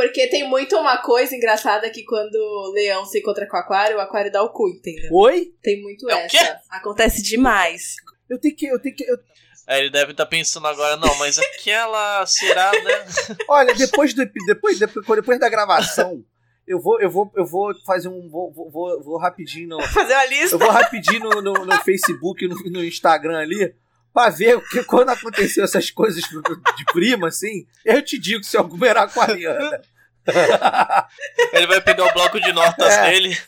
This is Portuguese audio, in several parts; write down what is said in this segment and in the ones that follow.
Porque tem muito uma coisa engraçada que quando o leão se encontra com o aquário, o aquário dá o cu, entendeu? Oi? Tem muito É o essa. quê? Acontece demais. Eu tenho que. Eu tenho que eu- Aí ele deve estar pensando agora, não, mas aquela será, né? Olha, depois, do, depois, depois, depois da gravação, eu vou, eu vou, eu vou fazer um. Vou, vou, vou, vou rapidinho no, Fazer uma lista. Eu vou rapidinho no, no, no Facebook e no, no Instagram ali pra ver o que quando aconteceu essas coisas de prima, assim, eu te digo se alguma era aquariana. Ele vai pegar o bloco de notas É. dele.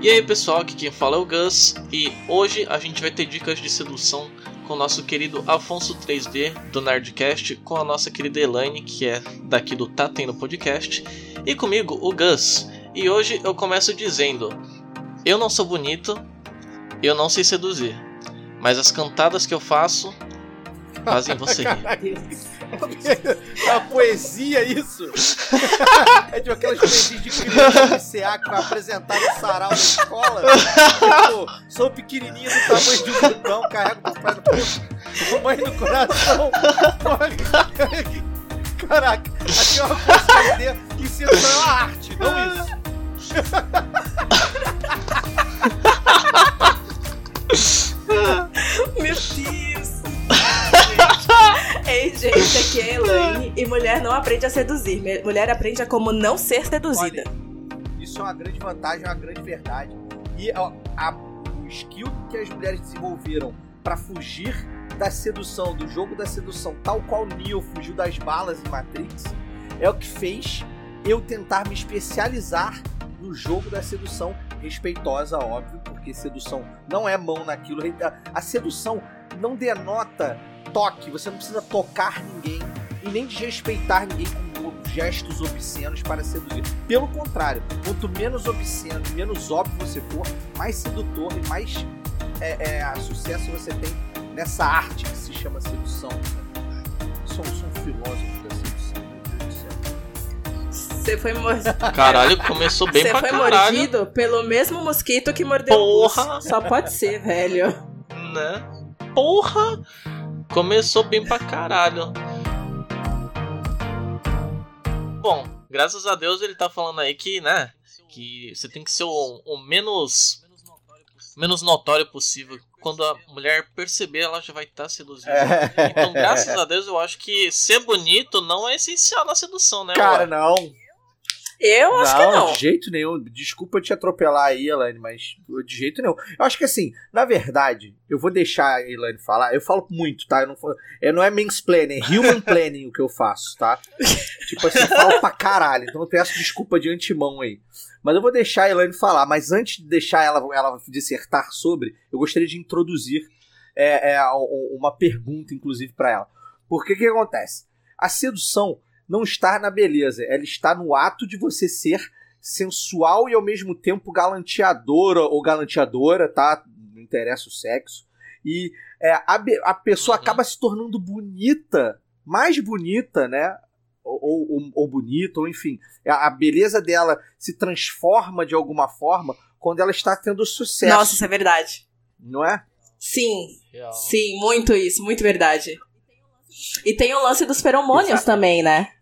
E aí pessoal, aqui quem fala é o Gus e hoje a gente vai ter dicas de sedução com o nosso querido Afonso 3D do Nerdcast, com a nossa querida Elaine, que é daqui do Tá Tendo Podcast, e comigo, o Gus. E hoje eu começo dizendo: Eu não sou bonito, eu não sei seduzir, mas as cantadas que eu faço fazem você rir. É uma poesia isso. É de aquelas poesias de criança de CA que vai apresentar no sarau da escola. Tipo, sou pequenininho do tamanho de um vulcão, carrego meu pai no peito, mamãe no coração. Caraca, aqui é uma poesia e sedução é uma arte, não isso. Meu Deus. E mulher não aprende a seduzir. Mulher aprende a como não ser seduzida. Isso é uma grande vantagem, é uma grande verdade. E ó, a- o skill que as mulheres desenvolveram pra fugir da sedução, do jogo da sedução, tal qual Neo fugiu das balas em Matrix, é o que fez eu tentar me especializar no jogo da sedução respeitosa, óbvio, porque sedução não é mão naquilo. A sedução não denota toque, você não precisa tocar ninguém e nem desrespeitar ninguém com gestos obscenos para seduzir. Pelo contrário, quanto menos obsceno, menos óbvio você for, mais sedutor e mais é, é, sucesso você tem nessa arte que se chama sedução. Sou, sou um filósofo da sedução, meu Deus do céu. Você foi, mor- Caralho, começou bem Você pra foi caralho, mordido pelo mesmo mosquito que mordeu Porra. Só pode ser, velho. né? Porra! Começou bem pra caralho. Bom, graças a Deus ele tá falando aí que, né? Que você tem que ser o, o menos menos notório possível. Quando a mulher perceber, ela já vai estar seduzindo. Então, graças a Deus, eu acho que ser bonito não é essencial na sedução, né? Cara, não. Eu acho que não. de jeito nenhum. Desculpa te atropelar aí, Elaine, mas de jeito nenhum. Eu acho que assim, na verdade, eu vou deixar a Elaine falar. Eu falo muito, tá? Eu não, falo- é, não é mansplaining, é human planning o que eu faço, tá? tipo assim, eu falo pra caralho. Então eu peço desculpa de antemão aí. Mas eu vou deixar a Elaine falar. Mas antes de deixar ela, ela dissertar sobre, eu gostaria de introduzir é, é, um- uma pergunta, inclusive, pra ela. Porque o que acontece? A sedução não está na beleza, ela está no ato de você ser sensual e ao mesmo tempo galanteadora ou galanteadora, tá? Não interessa o sexo. E é, a, a pessoa Uhum. acaba se tornando bonita, mais bonita, né? Ou, ou, ou bonita, ou enfim. A, a beleza dela se transforma de alguma forma quando ela está tendo sucesso, Nossa, isso é verdade. não é? Sim, sim, muito isso, muito verdade. E tem o lance dos feromônios Exato. também, né?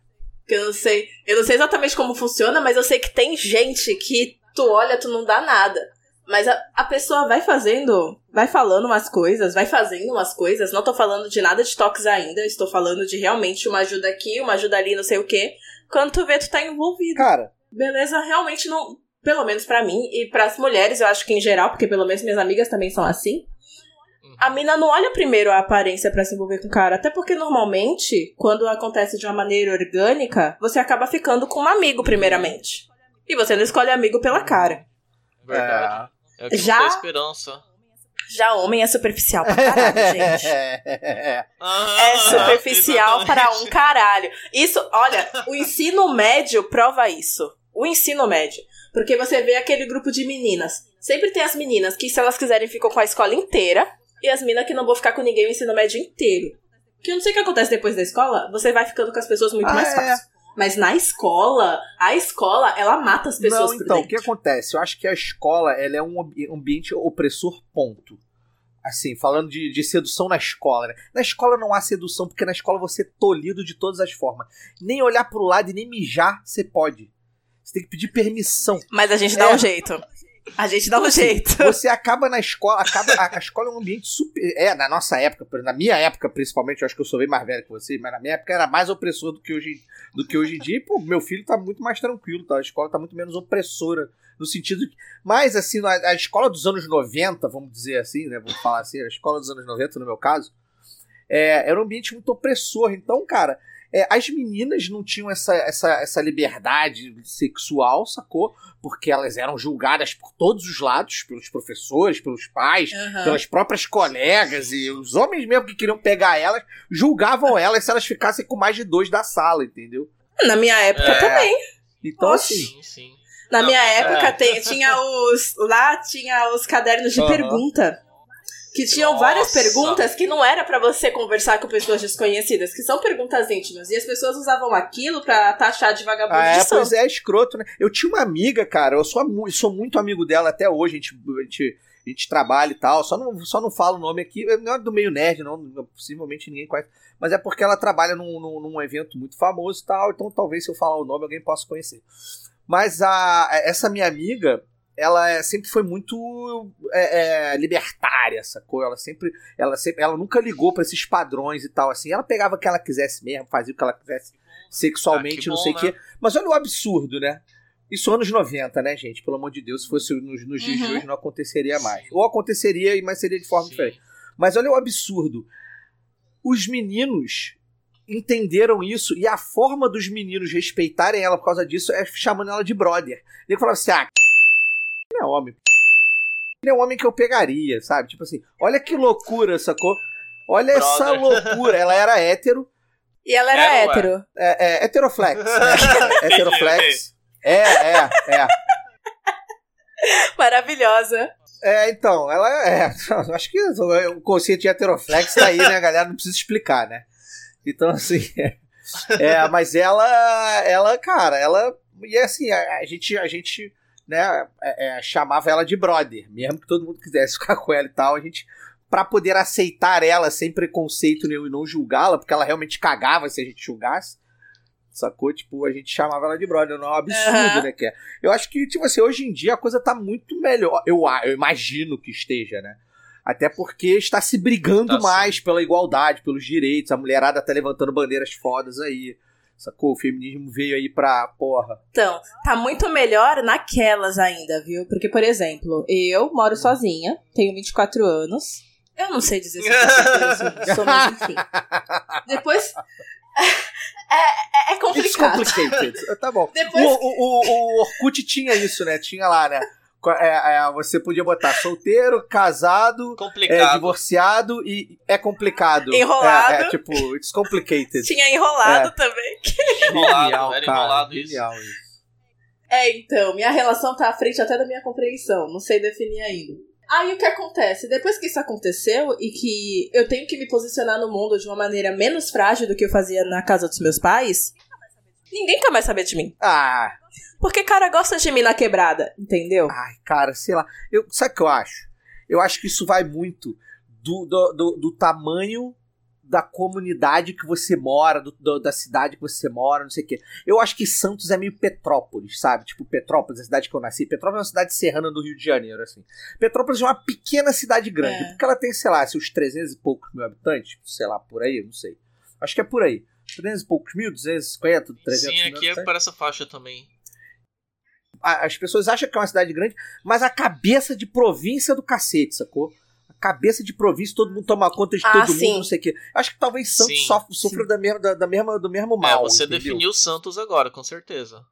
Que eu não sei. Eu não sei exatamente como funciona, mas eu sei que tem gente que tu olha, tu não dá nada. Mas a, a pessoa vai fazendo, vai falando umas coisas, vai fazendo umas coisas. Não tô falando de nada de toques ainda, estou falando de realmente uma ajuda aqui, uma ajuda ali, não sei o quê. Quando tu vê, tu tá envolvido. Cara, Beleza, realmente não. Pelo menos pra mim e pras mulheres, eu acho que em geral, porque pelo menos minhas amigas também são assim. A mina não olha primeiro a aparência pra se envolver com o cara. Até porque normalmente, quando acontece de uma maneira orgânica, você acaba ficando com um amigo primeiramente. E você não escolhe amigo pela cara. Verdade. É o que Já- esperança. Já homem é superficial pra caralho, gente. Ah, É superficial exatamente. para um caralho. Isso, olha, o ensino médio prova isso. O ensino médio. Porque você vê aquele grupo de meninas. Sempre tem as meninas que, se elas quiserem, ficam com a escola inteira. E as meninas que não vão ficar com ninguém o ensino médio inteiro. Que eu não sei o que acontece depois da escola, você vai ficando com as pessoas muito Ah, mais é. fácil. Mas na escola, a escola, ela mata as pessoas Não, por então, o que acontece? Eu acho que a escola ela é um ambi- ambiente opressor, ponto. Assim, falando de, de sedução na escola, né? Na escola não há sedução, porque na escola você é tolhido de todas as formas. Nem olhar pro lado e nem mijar você pode. Você tem que pedir permissão. Mas a gente dá É. um jeito. A gente dá um jeito. Você acaba na escola, acaba, a, a escola é um ambiente super. É, na nossa época, na minha época principalmente, eu acho que eu sou bem mais velho que você, mas na minha época era mais opressor do que hoje, do que hoje em dia. E, pô, meu filho tá muito mais tranquilo, tá? A escola tá muito menos opressora. No sentido que. Mas, assim, a, a escola dos anos 90, vamos dizer assim, né? Vamos falar assim, a escola dos anos 90, no meu caso, é, era um ambiente muito opressor. Então, cara, é, as meninas não tinham essa, essa, essa liberdade sexual, sacou? Porque elas eram julgadas por todos os lados, pelos professores, pelos pais, Aham. pelas próprias colegas, e os homens mesmo que queriam pegar elas, julgavam elas se elas ficassem com mais de dois da sala, entendeu? Na minha época É. também. Então, Oxi. assim. Sim, sim. Na Não, minha é. época tem- tinha os. Lá tinha os cadernos de Aham. pergunta. Que tinham Nossa. várias perguntas que não era pra você conversar com pessoas desconhecidas, que são perguntas íntimas. E as pessoas usavam aquilo pra taxar de vagabundo Ah, de é, pois é, escroto, né? Eu tinha uma amiga, cara, eu sou, mu- sou muito amigo dela até hoje, a gente, a gente, a gente trabalha e tal, só não, só não falo o nome aqui, não é do meio nerd, não, possivelmente ninguém conhece, mas é porque ela trabalha num, num, num evento muito famoso e tal, então talvez se eu falar o nome alguém possa conhecer. Mas a, essa minha amiga, ela é- sempre foi muito é, é, libertária, sacou? Ela sempre, ela sempre, ela nunca ligou pra esses padrões e tal, assim. Ela pegava o que ela quisesse mesmo, fazia o que ela quisesse sexualmente, Ah, que não bom, sei o né? quê. Mas olha o absurdo, né? Isso anos 90, né, gente? Pelo amor de Deus, se fosse nos, nos dias de Uhum. hoje não aconteceria mais. Ou aconteceria, mas seria de forma Sim. diferente. Mas olha o absurdo. Os meninos entenderam isso e a forma dos meninos respeitarem ela por causa disso é chamando ela de brother. Ele falava assim: ah, é homem. Ele é um homem que eu pegaria, sabe? Tipo assim, olha que loucura, sacou? Olha essa Brother. loucura. Ela era hétero, E ela era Era, hétero. é, é, heteroflex. né? heteroflex. É, é, é. Maravilhosa. É, então, ela é. Acho que o conceito de heteroflex tá aí, né, galera? Não precisa explicar, né? Então, assim. É, mas ela, ela, cara, ela. E assim, a, a gente, a gente, né, é, é, chamava ela de brother, mesmo que todo mundo quisesse ficar com ela e tal, a gente. Pra poder aceitar ela sem preconceito nenhum e não julgá-la, porque ela realmente cagava se a gente julgasse. Sacou? Tipo, a gente chamava ela de brother. Não é um absurdo, Aham. né? Que é. Eu acho que, tipo assim, hoje em dia a coisa tá muito melhor. Eu, a- eu imagino que esteja, né? Até porque está se brigando Tá sim. mais pela igualdade, pelos direitos. A mulherada tá levantando bandeiras fodas aí. Sacou? O feminismo veio aí pra porra. Então, tá muito melhor naquelas ainda, viu? Porque, por exemplo, eu moro sozinha, tenho 24 anos. Eu não sei dizer se eu sou, mas enfim. Depois. É, é, é It's complicado. complicated. tá bom. Depois- O, o, o, o Orkut tinha isso, né? Tinha lá, né? É, é, você podia botar solteiro, casado, é, Complicado. divorciado e é complicado. Enrolado. É, é tipo, it's complicated. Tinha enrolado também. enrolado, era enrolado isso. genial isso. É, então, minha relação tá à frente até da minha compreensão, não sei definir ainda. Aí o que acontece? Depois que isso aconteceu e que eu tenho que me posicionar no mundo de uma maneira menos frágil do que eu fazia na casa dos meus pais, ninguém quer mais saber de mim. Ah, Porque cara gosta de mim na quebrada, entendeu? ai, cara, sei lá. Eu, sabe o que eu acho? Eu acho que isso vai muito do, do, do, do tamanho da comunidade que você mora, do, do- da cidade que você mora, não sei o quê. Eu acho que Santos é meio Petrópolis, sabe? Tipo, Petrópolis, a cidade que eu nasci. Petrópolis é uma cidade serrana do Rio de Janeiro, assim. Petrópolis é uma pequena cidade grande, É. porque ela tem, sei lá, seus 300 e poucos mil habitantes, sei lá, por aí, não sei. Acho que é por aí. 300 e poucos mil, 250, 300 Sim, mil aqui é para essa faixa também. As pessoas acham que é uma cidade grande, mas a cabeça de província é do cacete, sacou? A cabeça de província, todo mundo toma conta de Ah, todo sim. mundo, não sei o quê. Acho que talvez Santos Sim. sofre, sofra da mesma, da, da mesma, do mesmo é, mal. você entendeu? definiu Santos agora, com certeza.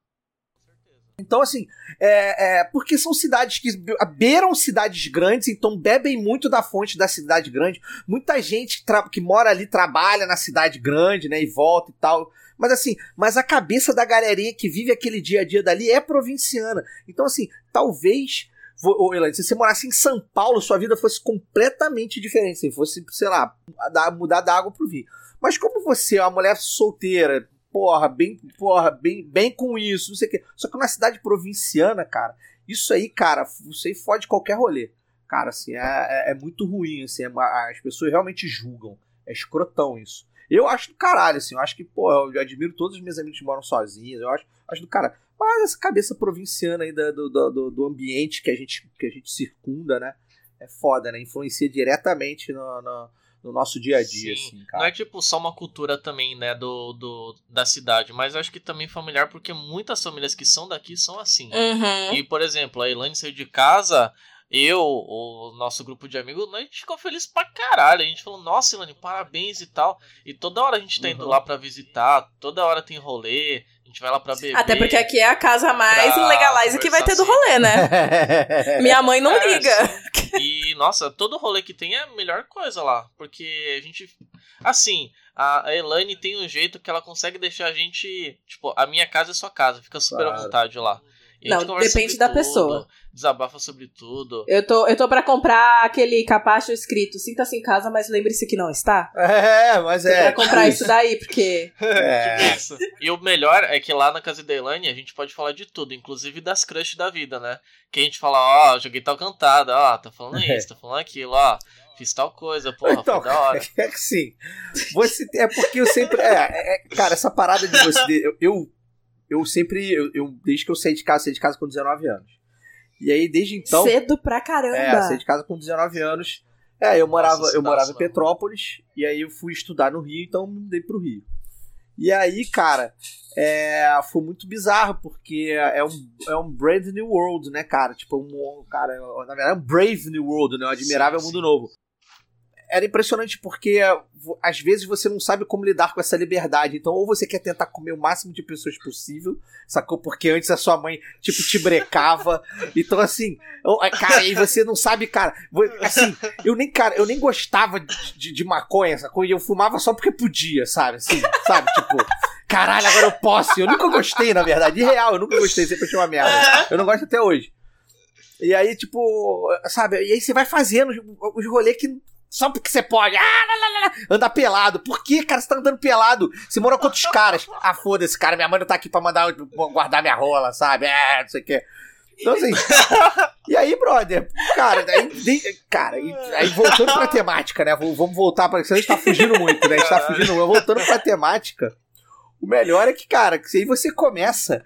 Então, assim, é, é, porque são cidades que be- beiram cidades grandes, então bebem muito da fonte da cidade grande. Muita gente que, mora ali trabalha na cidade grande, né, e volta e tal. Mas assim, mas a cabeça da galerinha que vive aquele dia a dia dali é provinciana. Então, assim, talvez. Ô, Elaine, se você morasse em São Paulo, sua vida fosse completamente diferente. Se fosse, sei lá, da- mudar da água pro vinho. Mas como você é uma mulher solteira, porra, bem, porra, bem, bem com isso, não sei o quê. Só que na cidade provinciana, cara, isso aí, cara, aí fode qualquer rolê. Cara, assim, é, é, é muito ruim, assim, é, as pessoas realmente julgam. É escrotão isso. Eu acho do caralho, assim, eu acho que, pô, eu admiro todos os meus amigos que moram sozinhos, eu acho, acho do caralho. Mas essa cabeça provinciana aí do, do, do, do ambiente que a, gente, que a gente circunda, né? É foda, né? Influencia diretamente no, no, no nosso dia a dia, Sim. assim, cara. Não é tipo só uma cultura também, né, do, do, da cidade, mas acho que também familiar, porque muitas famílias que são daqui são assim. Uhum. E, por exemplo, a Elaine saiu de casa, eu, o nosso grupo de amigos, a gente ficou feliz pra caralho. A gente falou, nossa, Elaine, parabéns e tal. E toda hora a gente tá indo Uhum. lá pra visitar, toda hora tem rolê, a gente vai lá pra beber. Até porque aqui é a casa mais legalize que vai ter do rolê, né? Minha mãe não É, liga. E, nossa, todo rolê que tem é a melhor coisa lá. Porque a gente. Assim, a Elaine tem um jeito que ela consegue deixar a gente. Tipo, a minha casa é sua casa, fica super à Claro. vontade lá. E Não, depende da pessoa. Desabafa sobre tudo. Eu tô, eu tô pra comprar aquele capacho escrito Sinta-se em casa, mas lembre-se que não está. É, mas Tô é. pra comprar isso daí, porque. É. Isso. E o melhor é que lá na casa da Elaine a gente pode falar de tudo, inclusive das crushes da vida, né? Que a gente fala, ó, joguei tal cantada, ó, tá falando isso, tá falando aquilo, ó, fiz tal coisa, porra, Então, foi da hora. É que sim. Você, é porque eu sempre. É, é, cara, essa parada de você. Eu, eu, eu sempre. Eu, eu- desde que eu saí de casa, saí de casa com 19 anos. E aí, desde então. Cedo pra caramba. É, saí de casa com 19 anos. É, eu morava, Nossa, eu morava em Petrópolis. E aí eu fui estudar no Rio, então me mudei pro Rio. E aí, cara, é, foi muito bizarro, porque é um, é um Brave New World, né, cara? Tipo, um, cara, na verdade, é um Brave New World, né? Um admirável Sim, mundo sim. novo. Era impressionante porque vo- às vezes você não sabe como lidar com essa liberdade. Então, ou você quer tentar comer o máximo de pessoas possível, sacou? Porque antes a sua mãe, tipo, te brecava. Então, assim, eu- cara, aí você não sabe, cara. Assim, eu nem, cara, eu nem gostava de, de, de maconha, sacou? E eu fumava só porque podia, sabe? Assim, sabe? Tipo, caralho, agora eu posso. Eu nunca gostei, na verdade. De real, eu nunca gostei, sempre achei uma merda. Eu não gosto até hoje. E aí, tipo, sabe? E aí você vai fazendo os rolês que. Só porque você pode. Ah, lá, lá, lá, andar pelado. Por que, cara, você tá andando pelado? Você mora com outros caras. Ah, foda-se, cara. Minha mãe não tá aqui pra mandar guardar minha rola, sabe? É, não sei o quê. Então, assim. e aí, brother, cara, de- cara, aí voltando pra temática, né? Vamos voltar pra. A gente tá fugindo muito, né? A gente tá fugindo muito. Voltando pra temática, o melhor é que, cara, que aí você começa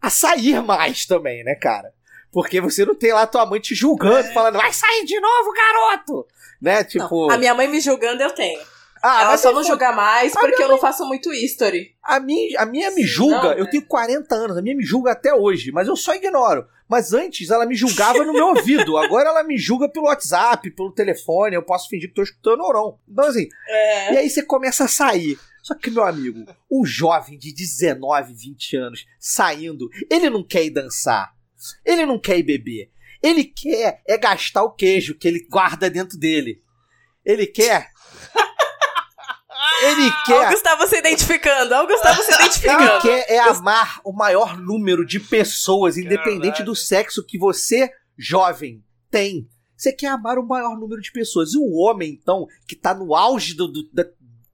a sair mais também, né, cara? Porque você não tem lá tua mãe te julgando, falando, vai sair de novo, garoto! Né? Tipo. Não, a minha mãe me julgando, eu tenho. ah, Ela mas só não julga mais porque eu não faço muito history. A minha, a minha me julga, Não, eu né? tenho 40 anos, a minha me julga até hoje, mas eu só ignoro. Mas antes ela me julgava no meu ouvido, agora ela me julga pelo WhatsApp, pelo telefone, eu posso fingir que tô escutando ou não. Então assim, É. e aí você começa a sair. Só que, meu amigo, um jovem de 19, 20 anos saindo, ele não quer ir dançar. Ele não quer ir beber. Ele quer é gastar o queijo que ele guarda dentro dele. Ele quer. Ele Olha o quer. Gustavo se identificando, olha o Gustavo se Ele identificando. quer é amar o maior número de pessoas, independente Caralho. do sexo que você, jovem, tem. Você quer amar o maior número de pessoas. E o homem, então, que tá no auge do, do, da-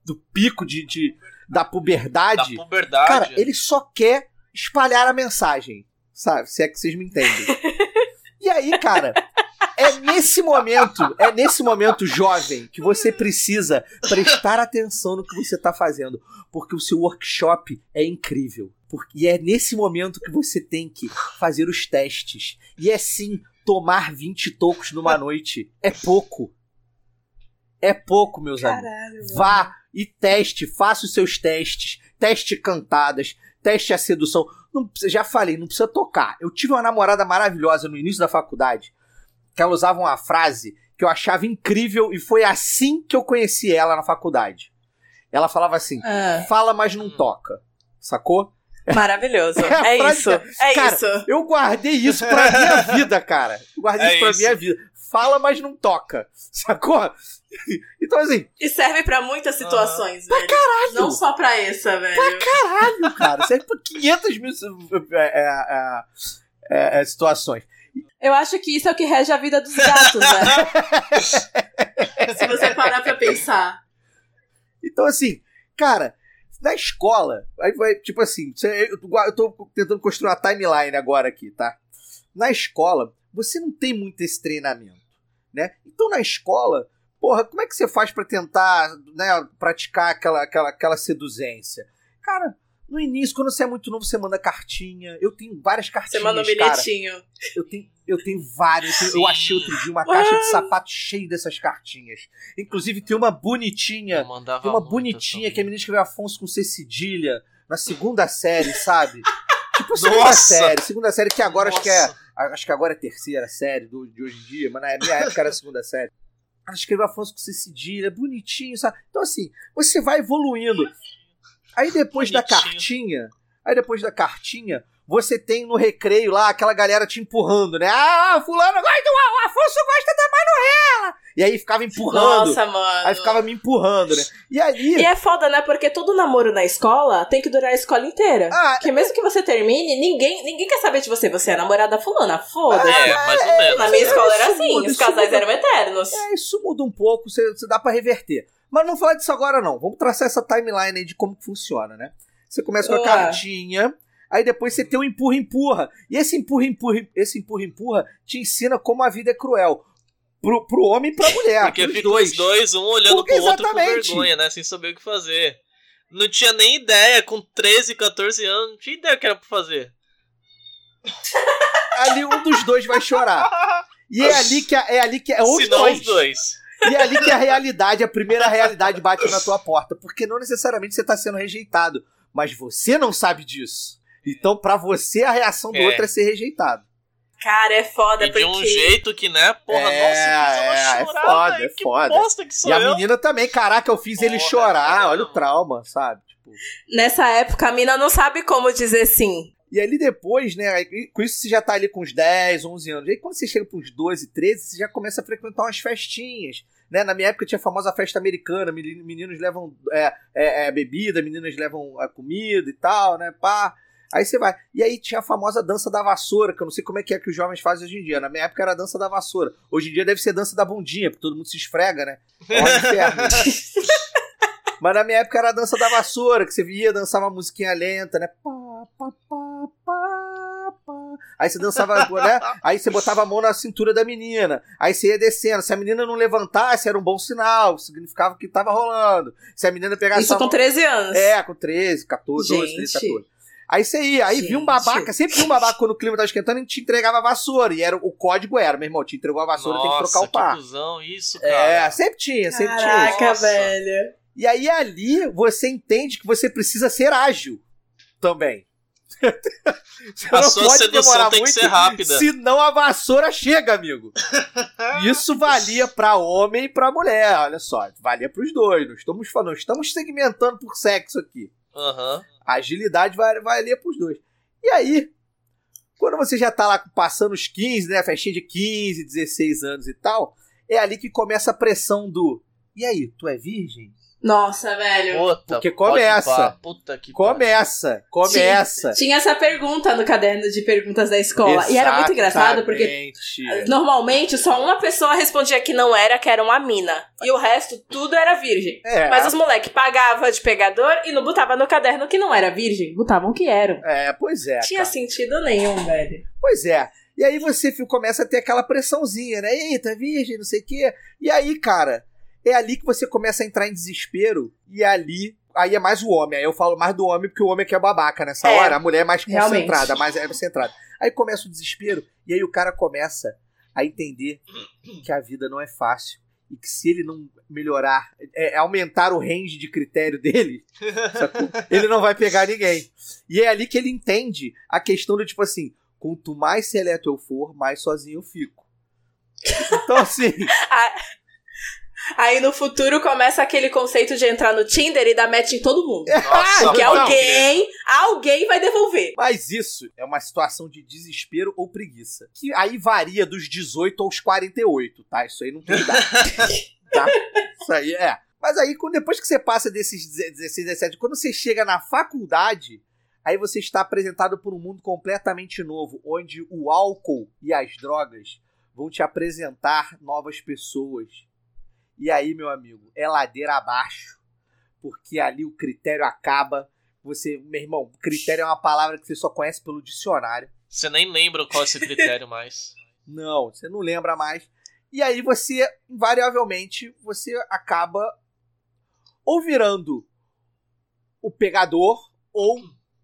do pico de, de- da Da puberdade, puberdade. cara, ele só quer espalhar a mensagem. Sabe? Se é que vocês me entendem. E aí, cara, é nesse momento, é nesse momento jovem que você precisa prestar atenção no que você tá fazendo, porque o seu workshop é incrível. Porque, e é nesse momento que você tem que fazer os testes. E é sim, tomar 20 tocos numa noite é pouco. É pouco, meus amigos. Caralho. Vá e teste, faça os seus testes, teste cantadas, teste a sedução. Não já falei, não precisa tocar. Eu tive uma namorada maravilhosa no início da faculdade, que ela usava uma frase que eu achava incrível e foi assim que eu conheci ela na faculdade. Ela falava assim: Ah, fala, mas não toca. Sacou? maravilhoso. É É isso. É Cara, isso. Eu guardei isso pra minha vida, cara. Eu guardei É isso pra isso. minha vida. Fala, mas não toca. Sacou? Então, assim, E serve pra muitas situações, velho. caralho! Não só pra essa, velho. caralho, cara. Serve pra 500 mil é, é, é, é, é, situações. Eu acho que isso é o que rege a vida dos gatos, velho. Se você parar pra pensar. Então, assim, cara, Na escola, aí vai, tipo assim, eu tô tentando construir uma timeline agora aqui, tá? Na escola, você não tem muito esse treinamento, né? Então na escola, porra, como é que você faz para tentar, né, praticar aquela, aquela, aquela seduzência? Cara, no início, quando você é muito novo, você manda cartinha. Eu tenho várias cartinhas. Você manda um bilhetinho. Cara. Eu tenho, eu tenho vários. Eu, tenho, eu achei outro dia uma caixa de sapato cheia dessas cartinhas. Inclusive, tem uma bonitinha. Tem uma bonitinha que a menina escreveu Afonso com C cedilha na segunda série, sabe? tipo, segunda Nossa. série. Segunda série que agora Nossa. acho que é. Acho que agora é terceira série do, de hoje em dia, mas na minha época era a segunda série. Ela escreveu Afonso com C cedilha, bonitinho, sabe? Então, assim, você vai evoluindo. Aí depois Bonitinho. da cartinha, aí depois da cartinha, você tem no recreio lá aquela galera te empurrando, né? Ah, fulano gosta, o Afonso gosta da Manuela! E aí ficava empurrando. Nossa, mano. Aí ficava me empurrando, né? E aí. E é foda, né? Porque todo namoro na escola tem que durar a escola inteira. Ah, Porque mesmo que você termine, ninguém, ninguém quer saber de você. Você é namorada fulana, foda-se. É, mais ou menos. Na minha escola era assim, muda, os casais muda. eram eternos. É, isso muda um pouco, você, você dá para reverter. Mas não vamos falar disso agora, não. Vamos traçar essa timeline aí de como funciona, né? Você começa com a cartinha, aí depois você tem o um empurra-empurra. E esse empurra-empurra, esse empurra-empurra te ensina como a vida é cruel. Pro, pro homem e pra mulher. Porque fica dois. os dois, um olhando Porque pro outro com vergonha, né? Sem saber o que fazer. Não tinha nem ideia, com 13, 14 anos, não tinha ideia o que era pra fazer. Ali um dos dois vai chorar. E é ali que é, é ali que é os dois. os dois. E é ali que a realidade, a primeira realidade bate na tua porta. Porque não necessariamente você tá sendo rejeitado. Mas você não sabe disso. Então, para você, a reação do é. outro é ser rejeitado. Cara, é foda, e porque... de um jeito que, né, porra, é, nossa, é, é foda, véio, é foda. e a menina também, caraca, eu fiz porra, ele chorar, cara. olha o trauma, sabe? Tipo... Nessa época, a mina não sabe como dizer sim. E ali depois, né, com isso você já tá ali com uns 10, 11 anos. E aí quando você chega pros 12, 13, você já começa a frequentar umas festinhas. Né? Na minha época tinha a famosa festa americana, meninos levam é, é, é, bebida, meninas levam a comida e tal, né? Pá. Aí você vai. E aí tinha a famosa dança da vassoura, que eu não sei como é que é que os jovens fazem hoje em dia. Na minha época era a dança da vassoura. Hoje em dia deve ser dança da bundinha, porque todo mundo se esfrega, né? Mas na minha época era a dança da vassoura, que você via dançar uma musiquinha lenta, né? Pá, pá, pá, pá, pá. Aí você dançava, né? Aí você botava a mão na cintura da menina. Aí você ia descendo. Se a menina não levantasse, era um bom sinal. Significava que tava rolando. Se a menina pegasse. Isso com 13 anos. É, com 13, 14, Gente. 12, 13, 14. Aí você ia, aí viu um babaca, sempre viu um babaca quando o clima tava esquentando e te entregava a vassoura. E era, o código era, meu irmão, te entregou a vassoura, Nossa, tem que trocar o par. Que isso, é, cara. É, sempre tinha, sempre Caraca, tinha. Caraca, velho. E aí ali você entende que você precisa ser ágil também. Você a sua sedução tem que ser rápida. Senão a vassoura chega, amigo. Isso valia para homem e para mulher. Olha só, valia para os dois. Não estamos falando, estamos segmentando por sexo aqui. Uhum. A agilidade valia para os dois. E aí, quando você já tá lá passando os 15, né, festinha de 15, 16 anos e tal, é ali que começa a pressão do e aí, tu é virgem? Nossa, velho. Puta, Porque começa. Puta que começa, começa. Tinha, tinha, essa pergunta no caderno de perguntas da escola. Exatamente. E era muito engraçado porque normalmente só uma pessoa respondia que não era, que era uma mina. E o resto tudo era virgem. É. Mas os moleques pagavam de pegador e não botavam no caderno que não era virgem. Botavam que eram. É, pois é. Tinha cara. sentido nenhum, velho. Pois é. E aí você começa a ter aquela pressãozinha, né? Eita, virgem, não sei o quê. E aí, cara é ali que você começa a entrar em desespero e é ali aí é mais o homem. Aí eu falo mais do homem porque o homem é que é babaca nessa é, hora. A mulher é mais concentrada, realmente. mais é centrada. Aí começa o desespero e aí o cara começa a entender que a vida não é fácil e que se ele não melhorar, é, aumentar o range de critério dele, sacou? ele não vai pegar ninguém. E é ali que ele entende a questão do tipo assim, quanto mais seleto eu for, mais sozinho eu fico. Então assim, Aí no futuro começa aquele conceito de entrar no Tinder e dar match em todo mundo. Nossa, Porque alguém, alguém vai devolver. Mas isso é uma situação de desespero ou preguiça. Que aí varia dos 18 aos 48, tá? Isso aí não tem idade. tá? Isso aí é. Mas aí, depois que você passa desses 16, 17, quando você chega na faculdade, aí você está apresentado por um mundo completamente novo, onde o álcool e as drogas vão te apresentar novas pessoas e aí, meu amigo, é ladeira abaixo. porque ali o critério acaba. Você, meu irmão, critério é uma palavra que você só conhece pelo dicionário. Você nem lembra qual é esse critério mais. Não, você não lembra mais. E aí você, invariavelmente, você acaba ou virando o pegador ou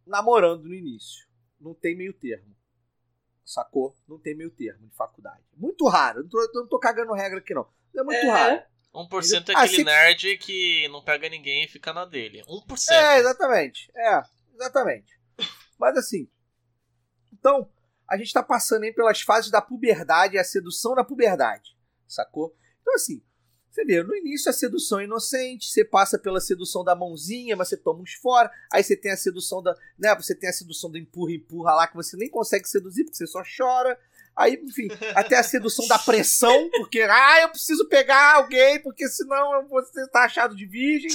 namorando no início. Não tem meio termo. Sacou? Não tem meio termo de faculdade. Muito raro. Não tô, não tô cagando regra aqui, não. É muito É. raro. 1% é Ah, aquele se- nerd que não pega ninguém e fica na dele. 1%. É, exatamente. É, exatamente. Mas assim. Então, a gente tá passando aí pelas fases da puberdade e a sedução da puberdade. Sacou? Então, assim, você vê, no início a sedução é inocente, você passa pela sedução da mãozinha, mas você toma uns fora. Aí você tem a sedução da. Né, você tem a sedução do empurra-empurra lá, que você nem consegue seduzir, porque você só chora. Aí, enfim, até a sedução da pressão, porque, ah, eu preciso pegar alguém, porque senão eu vou ser taxado de virgem.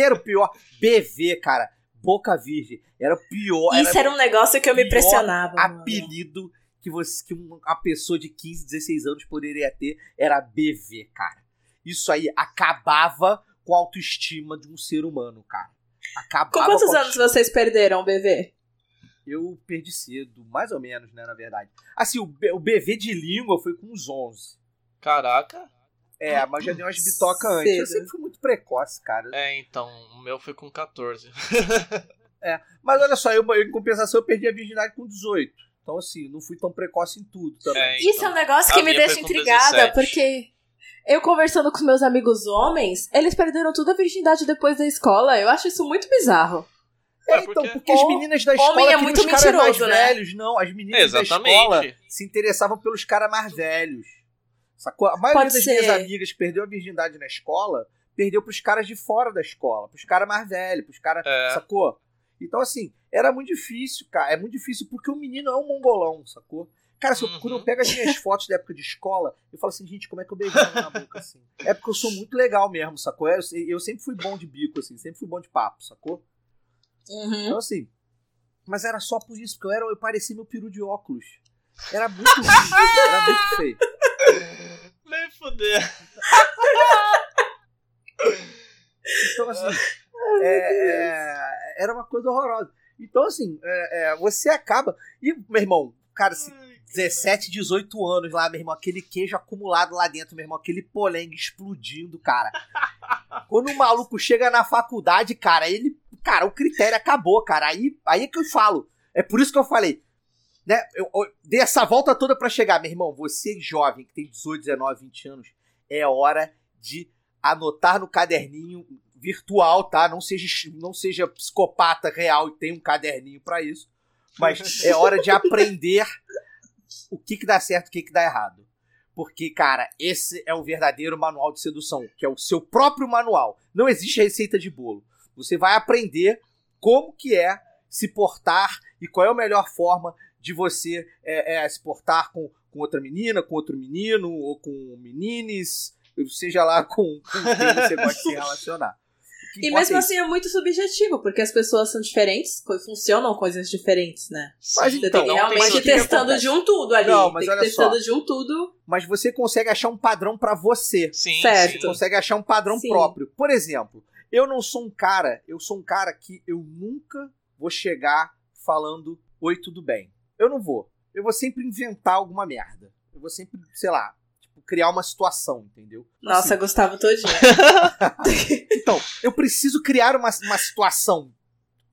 Era o pior. BV, cara. Boca virgem. Era o pior. Isso era um negócio que eu me pior impressionava. mano. apelido que, você, que uma pessoa de 15, 16 anos poderia ter era BV, cara. Isso aí acabava com a autoestima de um ser humano, cara. Acabava Com quantos a anos vocês perderam, BV? Eu perdi cedo, mais ou menos, né, na verdade. Assim, o, B- o BV de língua foi com uns 11. Caraca. É, mas já dei umas bitoca antes. Eu sempre fui muito precoce, cara. É, então, o meu foi com 14. Mas olha só, eu, em compensação, eu perdi a virgindade com 18. Então, assim, não fui tão precoce em tudo também. É, Isso é um negócio que me deixa intrigada, 17. porque eu conversando com meus amigos homens, eles perderam tudo a virgindade depois da escola. Eu acho isso muito bizarro. É, então, porque as meninas da escola é muito os caras mais mentiroso, né? velhos. Não, as meninas da escola Exatamente. se interessavam pelos caras mais velhos. Sacou? A maioria Pode das ser. minhas amigas que perdeu a virgindade na escola, perdeu pros caras de fora da escola, pros caras mais velhos, pros caras. É. Sacou? Então, assim, era muito difícil, cara. É muito difícil porque o menino é um mongolão, sacou? Cara, se eu- Uhum. quando eu pego as minhas fotos da época de escola, eu falo assim, gente, como é que eu beijava na boca assim? É porque eu sou muito legal mesmo, sacou? Eu, eu sempre fui bom de bico, assim, sempre fui bom de papo, sacou? Uhum. Então, assim. Mas era só por isso, porque eu, era, eu parecia meu peru de óculos. Era muito ruim, era muito feio. Nem fuder. Então, assim. é, é, era uma coisa horrorosa. Então, assim, é, é, você acaba. E, meu irmão, cara, assim, 17, 18 anos lá, meu irmão, aquele queijo acumulado lá dentro, meu irmão, aquele polengue explodindo, cara. Quando o maluco chega na faculdade, cara, ele. Cara, o critério acabou, cara. Aí, aí é que eu falo. É por isso que eu falei. Né, eu, eu dei essa volta toda pra chegar, meu irmão. Você jovem, que tem 18, 19, 20 anos, é hora de anotar no caderninho virtual, tá? Não seja, não seja psicopata real e tenha um caderninho pra isso. Mas é hora de aprender o que, que dá certo e o que, que dá errado. Porque, cara, esse é o verdadeiro manual de sedução, que é o seu próprio manual. Não existe receita de bolo. Você vai aprender como que é se portar e qual é a melhor forma de você é, é, se portar com, com outra menina, com outro menino, ou com menines, seja lá com, com quem você gosta de se relacionar. E mesmo é assim é muito subjetivo, porque as pessoas são diferentes, funcionam coisas diferentes, né? Mas Você então, tem que não realmente tem testando de um tudo ali. Não, mas tem que olha testando só. de um tudo. mas você consegue achar um padrão pra você. Sim, Certo. sim. Você consegue achar um padrão Sim. próprio. Por exemplo, eu não sou um cara, eu sou um cara que eu nunca vou chegar falando oi, tudo bem. Eu não vou. Eu vou sempre inventar alguma merda. Eu vou sempre, sei lá, tipo, criar uma situação, entendeu? Nossa, Assim, Gustavo todinho. então, eu preciso criar uma, uma situação.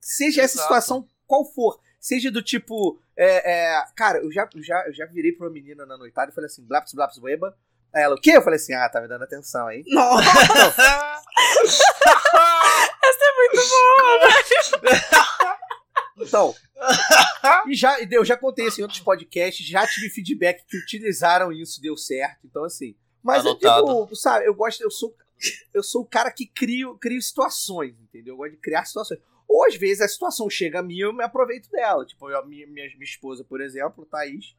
Seja essa Exato. situação qual for. Seja do tipo. é, é, cara, eu já, eu, já, eu já virei pra uma menina na noitada e falei assim, blaps, blaps, weba. Aí ela, o quê? Eu falei assim, ah, tá me dando atenção aí. Nossa, Então, e já, e eu já contei isso em outros podcasts, já tive feedback que utilizaram isso, deu certo. Então, assim. Mas eu Anotado. digo, sabe, eu gosto, eu sou, eu sou o cara que crio, crio situações, entendeu? Eu gosto de criar situações. Ou às vezes a situação chega a mim e eu me aproveito dela. Tipo, eu, a minha, minha, minha esposa, por exemplo, Thaís,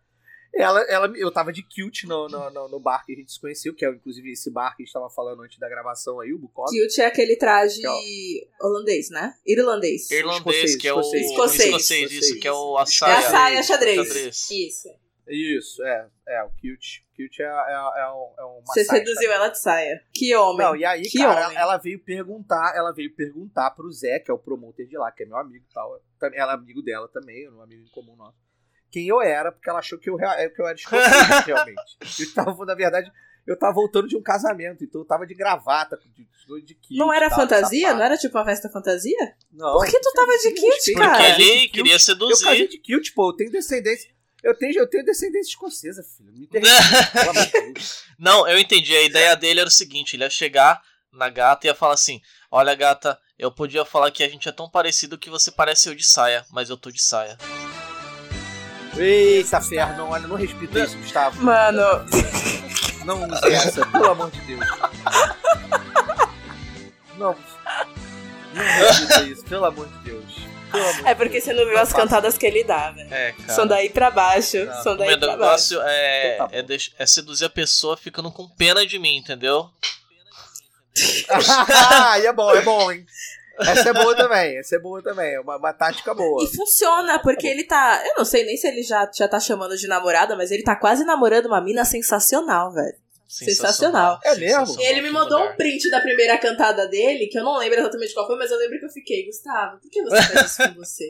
ela, ela, eu tava de cute no, no, no, no bar que a gente se conheceu, que é inclusive esse bar que a gente tava falando antes da gravação aí, o Bucola. cute é aquele traje holandês, né? Irlandês. Irlandês, que é o Escocês, escocês. escocês, isso, que é o a É saia. a saia xadrez. Xadrez. Isso. Isso, é. É, o cute. Cute é, é, é, um, é um Você seduziu também. ela de saia. Que homem. Não, e aí, que cara, homem. ela veio perguntar, ela veio perguntar pro Zé, que é o promoter de lá, que é meu amigo e tal. Também- Ela é amigo dela também, um amigo em comum nosso. Quem eu era, porque ela achou que eu, que eu era escocês, realmente. Eu tava, na verdade, eu tava voltando de um casamento, então eu tava de gravata, de, de, de kilt Não era tal, fantasia? sapato. Não era tipo uma festa fantasia? Não. Por que tu tava de kilt, Respeito, cara? Porque ele queria Eu casei seduzir. de kilt, pô, eu tenho descendência. Eu tenho, eu tenho descendência escocesa, filho. Me interessa, pelo amor de Deus. Não, eu entendi. A ideia dele era o seguinte: ele ia chegar na gata e ia falar assim: Olha, gata, eu podia falar que a gente é tão parecido que você parece eu de saia, mas eu tô de saia. Eita, ferro, não, olha, não respeita isso, Gustavo. Mano, Não use essa, pelo amor de Deus. Não. Não respeita isso, pelo amor de Deus. É porque Deus. você não viu as faça. cantadas que ele dá, velho. É, cara. São daí pra baixo. Não, São O daí meu pra baixo. negócio é, Então tá é, é seduzir a pessoa ficando com pena de mim, entendeu? Aí é bom, é bom, hein? Essa é boa também, essa é boa também. É uma, uma tática boa. E funciona, porque ele tá. Eu não sei nem se ele já, já tá chamando de namorada, mas ele tá quase namorando uma mina sensacional, velho. Sensacional. É mesmo? Sensacional, E ele me mandou um print da primeira cantada dele, que eu não lembro exatamente qual foi, mas eu lembro que eu fiquei, Gustavo, por que você faz isso com você?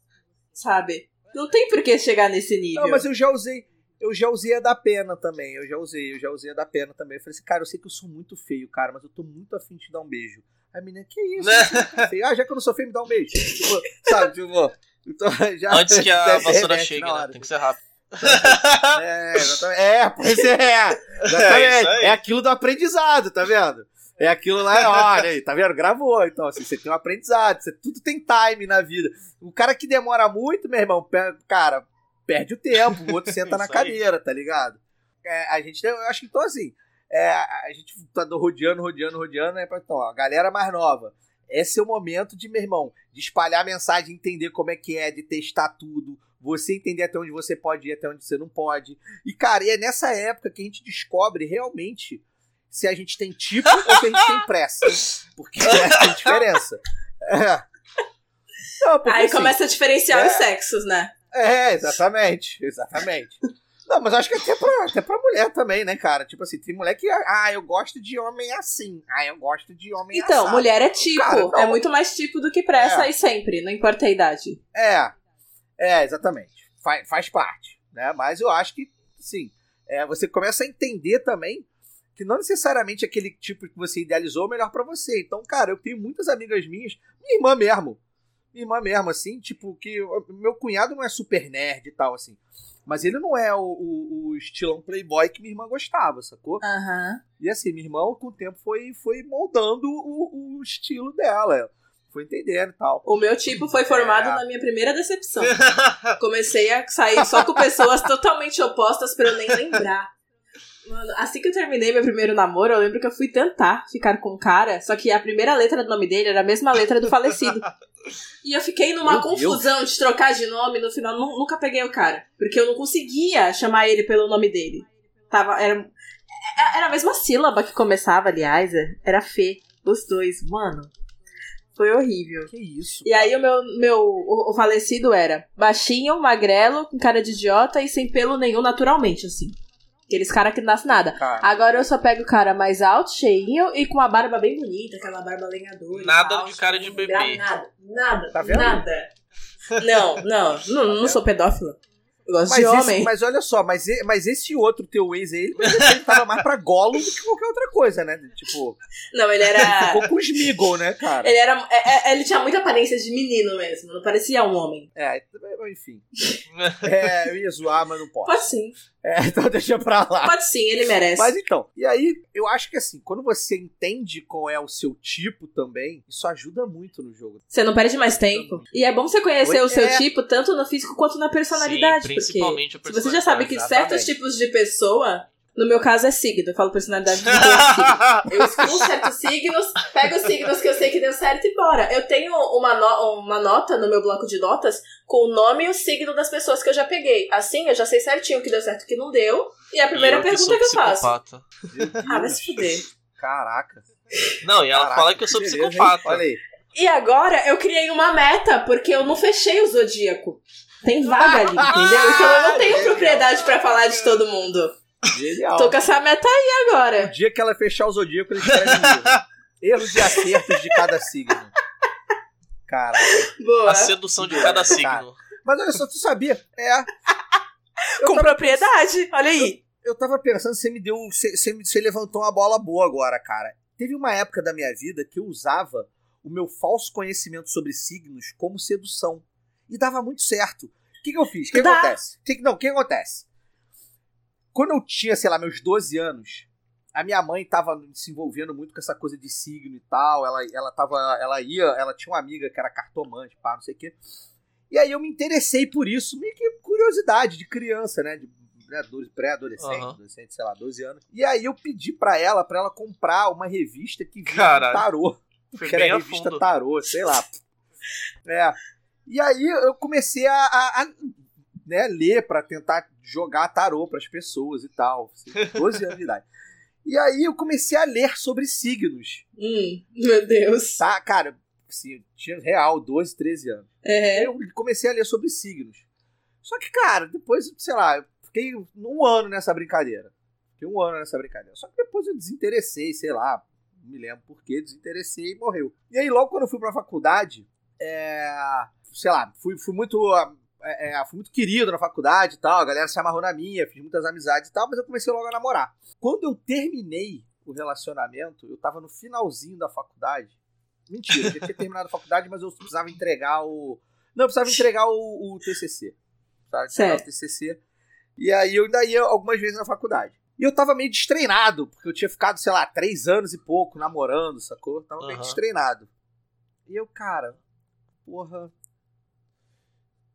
Sabe? Não tem por que chegar nesse nível. Não, mas eu já usei. Eu já usei a da pena também. Eu já usei, eu já usei a da pena também. Eu falei assim, cara, eu sei que eu sou muito feio, cara, mas eu tô muito afim de te dar um beijo. A menina, que isso? Né? É feio. Ah, já que eu não sou feio, me dá um beijo. Tipo, sabe, tipo. Então, já, Antes que a vassoura chegue, na né? Tem que ser rápido. É, exatamente. É, pois é. É Exatamente. aí. É, aquilo do aprendizado, tá vendo? É aquilo lá, olha aí, tá vendo? Gravou. Então, assim, você tem um aprendizado, você, tudo tem time na vida. O cara que demora muito, meu irmão, cara, perde o tempo, o outro senta na Isso aí. cadeira, tá ligado? É, a gente, eu acho que então, assim, é, a gente tá rodeando, rodeando, rodeando, né? Então, ó, a galera mais nova. Esse é o momento de, meu irmão, de espalhar a mensagem, entender como é que é, de testar tudo, você entender até onde você pode ir, até onde você não pode. E, cara, e é nessa época que a gente descobre realmente se a gente tem tipo ou se a gente tem pressa. Porque essa é a diferença. É. Não, porque, Aí assim, começa a diferenciar é. os sexos, né? É, exatamente. Exatamente. Não, mas acho que até pra, até pra mulher também, né, cara? Tipo assim, tem mulher que. Ah, eu gosto de homem assim. Ah, eu gosto de homem Então, assado. mulher é tipo. Cara, não. é muito mais tipo do que pressa É. e sempre, não importa a idade. É, é, exatamente. Faz, faz parte, né? Mas eu acho que, sim, é, você começa a entender também que não necessariamente aquele tipo que você idealizou é o melhor pra você. Então, cara, eu tenho muitas amigas minhas, minha irmã mesmo, minha irmã mesmo, assim, tipo, que meu cunhado não é super nerd e tal, assim, mas ele não é o, o, o estilão playboy que minha irmã gostava, sacou? Aham. E assim, minha irmã, com o tempo, foi, foi moldando o, o estilo dela, foi entendendo e tal. O meu tipo foi formado É. na minha primeira decepção. Comecei a sair só com pessoas totalmente opostas pra eu nem lembrar. Mano, assim que eu terminei meu primeiro namoro, eu lembro que eu fui tentar ficar com um cara, só que a primeira letra do nome dele era a mesma letra do falecido. E eu fiquei numa Meu confusão de trocar de nome, no final nu- nunca peguei o cara. Porque eu não conseguia chamar ele pelo nome dele. Tava, era, era a mesma sílaba que começava, aliás, é, era Fê, os dois. Mano, foi horrível. Que isso? E aí o meu, meu o, o falecido era baixinho, magrelo, com cara de idiota e sem pelo nenhum naturalmente, assim. Aqueles caras que não nascem nada. Cara, Agora eu só pego o cara mais alto, cheinho e com uma barba bem bonita, aquela barba lenhadora. Nada tal, de cara de bebê. Nada, nada, Tá vendo? nada. Não, não, não, não sou pedófila. Eu gosto Mas, de esse- homem. mas olha só, mas, mas esse outro teu ex aí, ele, ele tava mais pra Gollum do que qualquer outra coisa, né? Tipo, Não, ele ele era. ficou com o Smeagol, né, cara? ele era. é- é- ele tinha muita aparência de menino mesmo, não parecia um homem. É, enfim. É, eu ia zoar, mas não posso. Pode sim, É, então deixa pra lá. pode sim, ele merece. Mas então, e aí, eu acho que assim, quando você entende qual é o seu tipo também, isso ajuda muito no jogo. Você não perde mais tempo. E é bom você conhecer Oi, o seu é. tipo, tanto no físico quanto na personalidade. Sim, porque principalmente a se você já sabe que Exatamente. certos tipos de pessoa, no meu caso é signo, eu falo personalidade de é signo. Eu excluo certos signos, pego os signos que eu sei que deu certo e bora. Eu tenho uma, no- uma nota no meu bloco de notas com o nome e o signo das pessoas que eu já peguei. Assim, eu já sei certinho o que deu certo e o que não deu. E a primeira E eu pergunta sou que eu faço. Ah, vai se fuder. Caraca. Não, e ela Caraca, fala que eu sou beleza, psicopata. Olha aí. E agora eu criei uma meta, porque eu não fechei o zodíaco. Tem vaga ali, entendeu? Então eu não tenho propriedade pra falar de todo mundo. Genial. Tô com essa meta aí O agora. dia que ela fechar o zodíaco, ele escreve um livro. Erros e acertos de cada signo. Caraca. Boa. A sedução de cada signo. Mas olha só, tu sabia? É. Eu Com tava propriedade. Olha aí. eu tava pensando, você me deu. Você, você, levantou uma bola boa agora, cara. Teve uma época da minha vida que eu usava o meu falso conhecimento sobre signos como sedução. E dava muito certo. O que, que eu fiz? O que Dá. acontece? Que que- não, o que acontece? Quando eu tinha, sei lá, meus 12 anos, a minha mãe tava se envolvendo muito com essa coisa de signo e tal. Ela, ela tava. Ela ia. Ela tinha uma amiga que era cartomante, pá, não sei o quê. E aí eu me interessei por isso, meio que curiosidade de criança, né? De né, do- pré-adolescente, Aham. adolescente, sei lá, 12 anos. E aí eu pedi pra ela, pra ela comprar uma revista que vinha Caralho. tarô. Foi Que era revista fundo. tarô, sei lá. É. E aí eu comecei a, a- a, né, ler pra tentar jogar tarô pras pessoas e tal. 12 anos de idade. E aí eu comecei a ler sobre signos, Hum, meu Deus. tá? Cara, assim, tinha real 12, 13 anos. É. Eu comecei a ler sobre signos. Só que, cara, depois, sei lá, eu fiquei um ano nessa brincadeira. Fiquei um ano nessa brincadeira. Só que depois eu desinteressei, sei lá, não me lembro por quê, desinteressei e morreu. E aí, logo quando eu fui pra faculdade, é, sei lá, fui, fui muito. É, é, fui muito querido na faculdade e tal, a galera se amarrou na minha, fiz muitas amizades e tal, mas eu comecei logo a namorar. Quando eu terminei o relacionamento, eu tava no finalzinho da faculdade. Mentira, eu já tinha terminado a faculdade, mas eu precisava entregar o. Não, eu precisava entregar o, o TCC. Precisava entregar Certo. o TCC. E aí eu ainda ia algumas vezes na faculdade. E eu tava meio destreinado, porque eu tinha ficado, sei lá, três anos e pouco namorando, sacou? Eu tava meio Aham. destreinado. E eu, cara, porra.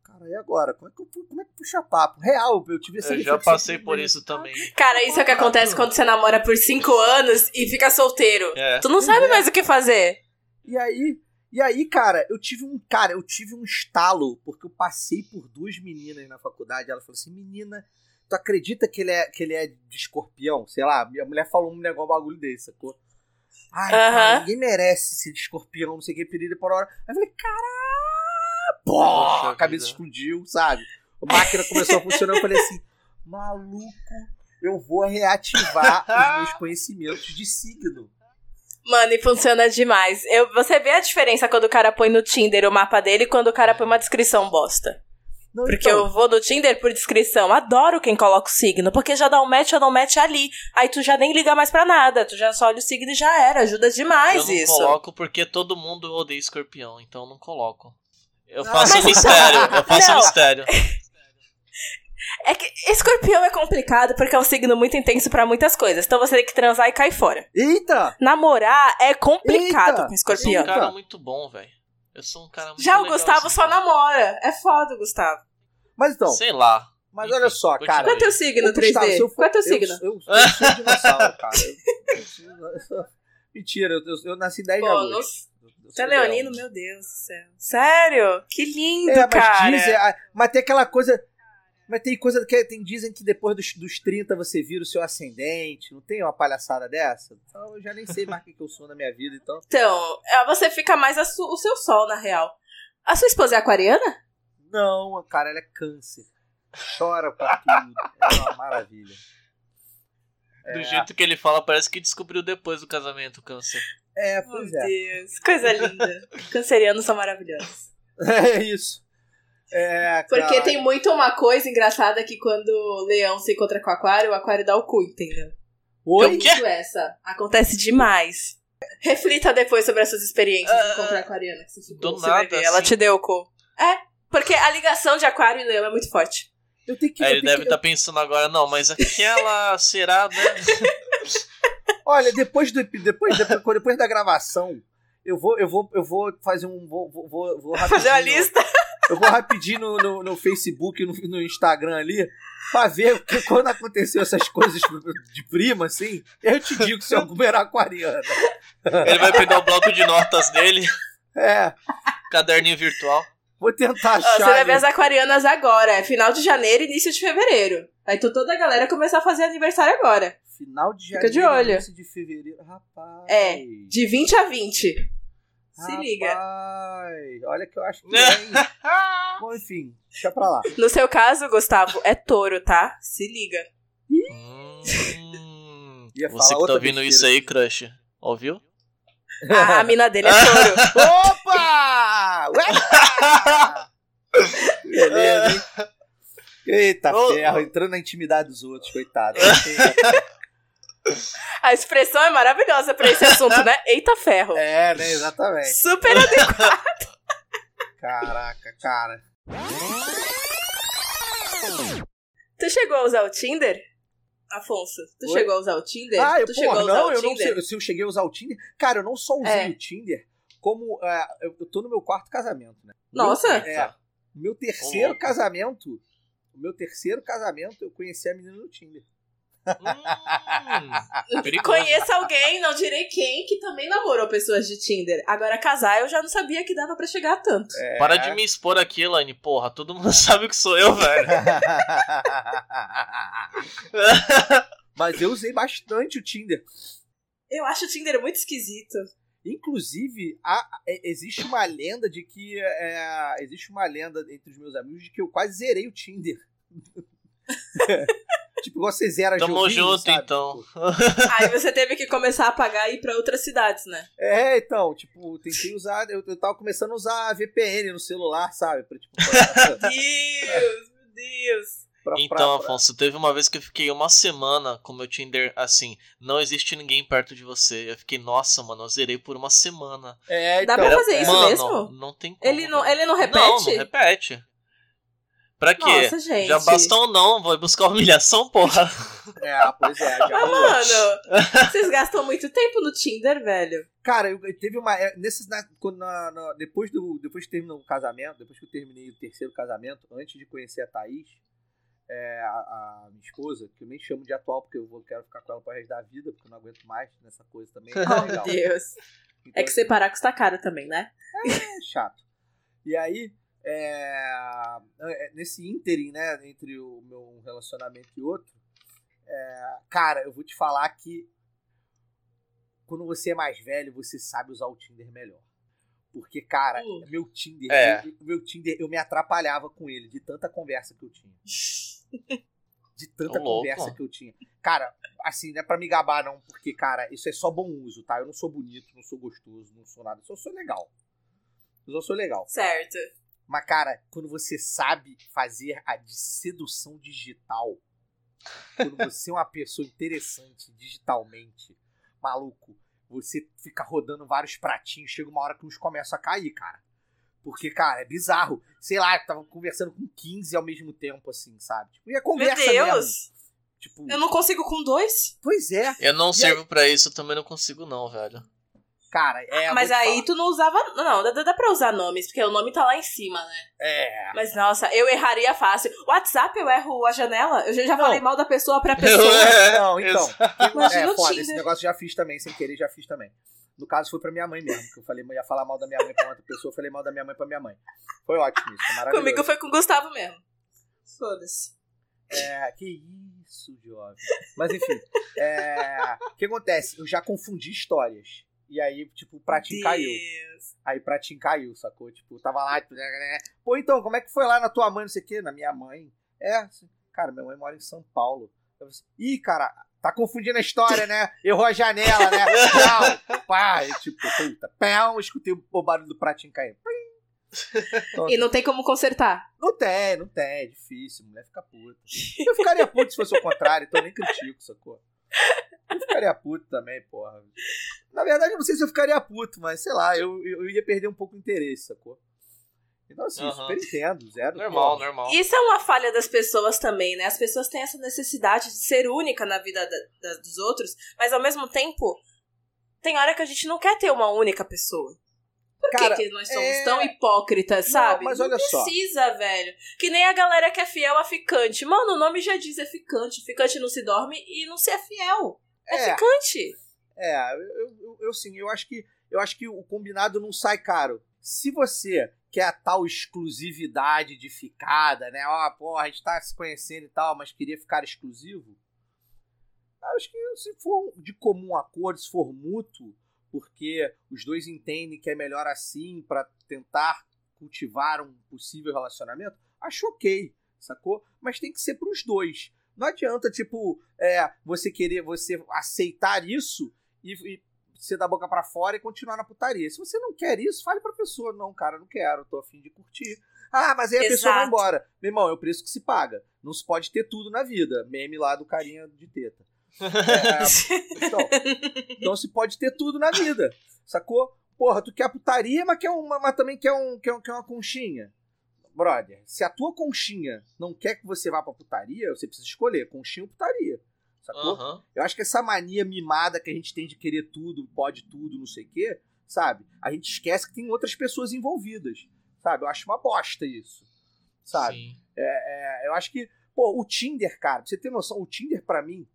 Cara, e agora? Como é que, eu, como é que puxa papo? Real, eu tive essa Eu já passei por isso também. Cara, isso é o que acontece quando você namora por cinco anos e fica solteiro. É. Tu não sabe mais o que fazer. E aí, e aí, cara, eu tive um, cara, eu tive um estalo, porque eu passei por duas meninas na faculdade, ela falou assim: "Menina, tu acredita que ele é que ele é de escorpião?" Sei lá, minha mulher falou um negócio um bagulho desse, sacou? Ai, cara, Aham. ninguém merece ser de escorpião, não sei o que, período por hora. Aí eu falei: "Caralho!" Pô, Poxa a cabeça vida. explodiu, sabe? A máquina começou a funcionar, eu falei assim: "Maluco, eu vou reativar os meus conhecimentos de signo." Mano, e funciona demais. Eu, você vê a diferença quando o cara põe no Tinder o mapa dele e quando o cara põe uma descrição bosta. Não, Porque então, eu vou no Tinder por descrição. Adoro quem coloca o signo. Porque já dá um match ou não match ali. Aí tu já nem liga mais pra nada. Tu já só olha o signo e já era. Ajuda Eu demais não isso. coloco porque todo mundo odeia escorpião, então eu não coloco. Eu faço mas- mistério, eu faço Não. mistério. É que escorpião é complicado porque é um signo muito intenso pra muitas coisas. Então você tem que transar e cair fora. Eita! Namorar é complicado Eita! com Eu sou um escorpião. cara muito bom, velho. Eu sou um cara muito Já o. Gustavo só namora. É foda, o Gustavo. Mas então, Sei lá. mas Enfim, olha só, continua cara. Qual é teu signo, Ô, Gustavo, 3D? se eu for- Qual é teu eu- signo? Eu, eu, sou dinossauro, cara. Eu- eu- eu Mentira, eu, eu, eu nasci em 10 de Pô, agosto. Você é leonino? Meu Deus do céu. Sério? Que lindo, É, mas cara. dizem, ah, mas tem aquela coisa. Mas tem coisa que tem, dizem que depois dos, dos 30 você vira o seu ascendente. Não tem uma palhaçada dessa? Então eu já nem sei mais o que que eu sou na minha vida, então. Então, é, você fica mais a su- o seu sol, na real. A sua esposa é aquariana? Não, cara, ela é câncer. Chora pra tudo. É uma maravilha. Do jeito que ele fala, parece que descobriu depois do casamento o câncer. É, pois Meu é. Deus, coisa linda. Cancerianos são maravilhosos. É isso. É, Porque cara. tem muito uma coisa engraçada que quando o leão se encontra com o aquário, o aquário dá o cu, entendeu? Oi? Tem muito essa. Acontece demais. Reflita depois sobre essas experiências de encontrar a aquariana que você do nada, ver. Ela assim. te deu o cu. É, porque a ligação de aquário e leão é muito forte. Eu tenho que. Eu ele tenho deve que- estar pensando agora, não, mas aquela será, né? Olha, depois do depois, depois, depois da gravação, eu vou, eu vou, eu vou fazer um. Vou, vou, vou, Fazer uma lista. Eu vou rapidinho no, no, no Facebook, no, no Instagram ali, pra ver que quando aconteceu essas coisas de prima, assim, eu te digo se alguma era aquariana. Ele vai pegar o bloco de notas dele, É, caderninho virtual. vou tentar Ó, Você achar. vai ver as aquarianas agora. É final de janeiro e início de fevereiro. Aí toda a galera começar a fazer aniversário agora. Final de Fica janeiro, de olho. início de fevereiro. Rapaz. É, De 20 a 20. Se liga. Rapaz, olha que eu acho que? Bom, enfim, deixa pra lá. No seu caso, Gustavo, é touro, tá? Se liga. Hum, Ia você falar que tá ouvindo besteira isso aí, crush, ouviu? A, a mina dele é touro. Opa! Ué! Beleza, hein? Eita ferro, entrando na intimidade dos outros, coitado. A expressão é maravilhosa pra esse assunto, né? Eita ferro. é, né, exatamente. Super adequado. Caraca, cara. Tu chegou a usar o Tinder? Afonso, tu Oi? chegou a usar o Tinder? Ah, eu, tu pô, chegou a usar não, o eu não Tinder? sei se eu cheguei a usar o Tinder. Cara, eu não só usei É. o Tinder, como é, eu, tô no meu quarto casamento, né? Nossa! Meu, é, meu terceiro casamento, o meu terceiro casamento, eu conheci a menina no Tinder. Hum. Conheço alguém, não direi quem, que também namorou pessoas de Tinder. Agora, casar, eu já não sabia que dava pra chegar a tanto. É. Para de me expor aqui, Elaine. Porra, todo mundo sabe que sou eu, velho. Mas eu usei bastante o Tinder. Eu acho o Tinder muito esquisito. Inclusive, há- é, existe uma lenda de que. é, existe uma lenda entre os meus amigos de que eu quase zerei o Tinder. tipo, igual você zera Tamo junto, sabe? então. Tipo, Aí você teve que começar a pagar e ir pra outras cidades, né? É, então, tipo, tentei usar. Eu, eu tava começando a usar VPN no celular, sabe? Pra, tipo, pra, Deus, meu Deus. pra- Então, pra- Afonso, teve uma vez que eu fiquei uma semana com meu Tinder assim, não existe ninguém perto de você. Eu fiquei, nossa, mano, eu zerei por uma semana. É, Dá então, pra fazer isso mano, mesmo? Não tem como. Ele não, ele não Não, repete? não repete. Pra quê? Nossa, gente. Já basta um não, vou buscar humilhação, porra. É, pois é, já Ah, mano, vocês gastam muito tempo no Tinder, velho. Cara, eu, eu teve uma. é, Nesses, na, na- na- depois, do, depois que terminou o casamento, depois que eu terminei o terceiro casamento, antes de conhecer a Thaís, é, a, a minha esposa, que eu nem chamo de atual, porque eu vou, quero ficar com ela pro resto da vida, porque eu não aguento mais nessa coisa também. é Oh, meu. Deus. Então, É que separar custa caro também, né? é chato. E aí, é, é, nesse ínterim, né, entre o meu relacionamento e outro, é, cara, eu vou te falar que quando você é mais velho, você sabe usar o Tinder melhor. Porque, cara, Hum. meu Tinder, É. eu- meu Tinder, eu me atrapalhava com ele de tanta conversa que eu tinha. De tanta conversa que eu tinha. Cara, assim, não é pra me gabar, não, porque, cara, isso é só bom uso, tá? Eu não sou bonito, não sou gostoso, não sou nada. Eu só sou legal. Eu só sou legal. Certo. Mas, cara, quando você sabe fazer a de sedução digital, quando você é uma pessoa interessante digitalmente, maluco, você fica rodando vários pratinhos, chega uma hora que uns começam a cair, cara. Porque, cara, é bizarro. Sei lá, eu tava conversando com 15 ao mesmo tempo, assim, sabe? Tipo, e a Meu conversa Deus. mesmo. Tipo, Eu não consigo com dois. pois é, Eu não E sirvo pra isso, eu também não consigo, não, velho. Cara, é. Mas vou te aí falar. tu não usava. Não, dá, dá pra usar nomes, porque o nome tá lá em cima, né? É. Mas nossa, eu erraria fácil. WhatsApp eu erro a janela. Eu já, Não. falei mal da pessoa pra pessoa. Não, então. Imagina é, o foda, Tinder. esse negócio já fiz também, sem querer, já fiz também. No caso, foi pra minha mãe mesmo, que eu falei, ia falar mal da minha mãe pra outra pessoa, eu falei mal da minha mãe pra minha mãe. Foi ótimo isso, foi maravilhoso. Comigo foi com o Gustavo mesmo. Foda-se. É, que isso, jovem. Mas enfim, é, o que acontece? Eu já confundi histórias. E aí, tipo, o pratinho caiu. Deus. Aí o pratinho caiu, sacou? Tipo, tava lá, tipo, né, né, né. pô, então, como é que foi lá na tua mãe, não sei o quê? Na minha mãe. É, assim, cara, minha mãe mora em São Paulo. Eu assim, Ih, cara, tá confundindo a história, né? Errou a janela, né? Pau, pá, e tipo, puta, pão, escutei o barulho do pratinho caindo. Então, E não tem como consertar. não tem, não tem, é difícil, mulher fica puta. Eu ficaria puto se fosse o contrário, então eu nem critico, sacou? Eu ficaria puto também, porra. Na verdade, eu não sei se eu ficaria puto, mas sei lá, eu, eu ia perder um pouco o interesse, sacou? Então, assim, Aham. super entendo, zero. Normal, normal. Isso é uma falha das pessoas também, né? As pessoas têm essa necessidade de ser única na vida da- da- dos outros, mas ao mesmo tempo, tem hora que a gente não quer ter uma única pessoa. Por Cara, que, que nós somos é- tão hipócritas, Não, sabe? mas não olha só. precisa, velho. Que nem a galera que é fiel a ficante. Mano, o nome já diz é ficante. Ficante não se dorme e não se é fiel. É, É, ficante. É, eu, eu, eu sim, eu acho que eu acho que o combinado não sai caro. Se você quer a tal exclusividade de ficada, né? Ó, porra, a gente tá se conhecendo e tal, mas queria ficar exclusivo. Acho que se for de comum acordo, se for mútuo, porque os dois entendem que é melhor assim para tentar cultivar um possível relacionamento, acho ok, sacou? Mas tem que ser pros dois. Não adianta, tipo, é, você querer, você aceitar isso e, e ser da boca para fora e continuar na putaria. Se você não quer isso, fale pra pessoa. Não, cara, não quero, tô afim de curtir. Ah, mas aí a Exato. pessoa vai embora. Meu irmão, é o preço que se paga. Não se pode ter tudo na vida. Meme lá do carinha de teta. É, então, então se pode ter tudo na vida. Sacou? Porra, tu quer putaria, mas, quer uma, mas também quer, um, quer, quer uma conchinha. Brother, se a tua conchinha não quer que você vá pra putaria, você precisa escolher conchinha ou putaria. Sacou? Uhum. Eu acho que essa mania mimada que a gente tem de querer tudo, pode tudo, não sei o quê, sabe? A gente esquece que tem outras pessoas envolvidas. Sabe? Eu acho uma bosta isso. Sabe? É, é, eu acho que. Pô, o Tinder, cara, pra você ter noção, o Tinder, para mim,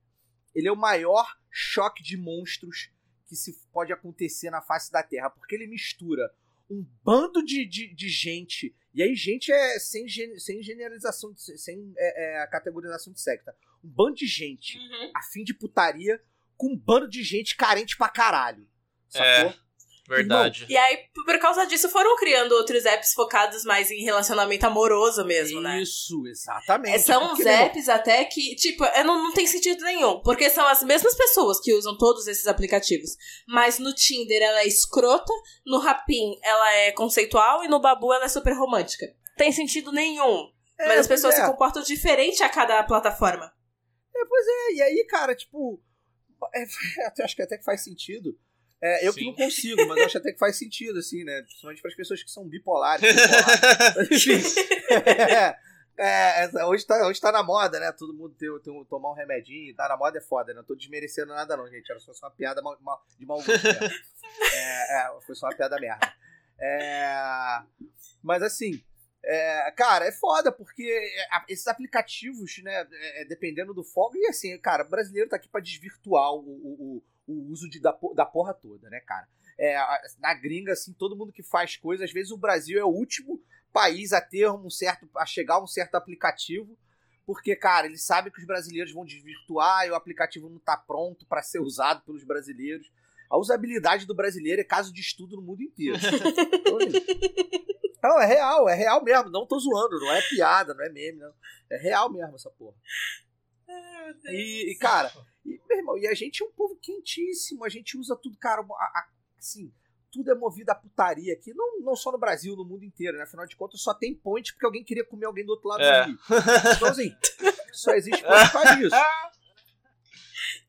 ele é o maior choque de monstros que se pode acontecer na face da Terra. Porque ele mistura um bando de, de, de gente. E aí, gente é sem, sem generalização, sem é, é, categorização de secta. Um bando de gente uhum. a fim de putaria com um bando de gente carente pra caralho. Sacou? É. Verdade. E aí, por causa disso, foram criando outros apps focados mais em relacionamento amoroso mesmo, Isso, né? Isso, exatamente. É, são uns apps até que, tipo, é, não, não tem sentido nenhum. Porque são as mesmas pessoas que usam todos esses aplicativos. Mas no Tinder ela é escrota, no Rapin ela é conceitual e no Babu ela é super romântica. Tem sentido nenhum. É, mas as pessoas é. se comportam diferente a cada plataforma. É, pois é. E aí, cara, tipo. É, acho que até que faz sentido. É, eu Sim. que não consigo, mas acho até que faz sentido, assim, né? Principalmente para as pessoas que são bipolares. bipolares. é, é, hoje, tá, hoje tá na moda, né? Todo mundo tem, tem, tomar um remedinho. Tá na moda é foda, né? Não tô desmerecendo nada, não, gente. Era só uma piada mal, mal, de mau gosto é, é, foi só uma piada merda. É, mas assim. É, cara, é foda, porque esses aplicativos, né, é, dependendo do foco, e assim, cara, o brasileiro tá aqui pra desvirtuar o, o, o uso de, da, da porra toda, né, cara? É, na gringa, assim, todo mundo que faz coisas, às vezes o Brasil é o último país a ter um certo. a chegar a um certo aplicativo, porque, cara, eles sabem que os brasileiros vão desvirtuar e o aplicativo não tá pronto para ser usado pelos brasileiros. A usabilidade do brasileiro é caso de estudo no mundo inteiro. Não, é real, é real mesmo. Não tô zoando, não é piada, não é meme, não. É real mesmo essa porra. E, e cara, e, meu irmão, e a gente é um povo quentíssimo, a gente usa tudo, cara, a, a, assim, tudo é movido a putaria aqui, não, não só no Brasil, no mundo inteiro, né? Afinal de contas, só tem ponte porque alguém queria comer alguém do outro lado é. do rio. Então, assim, só existe ponte para isso.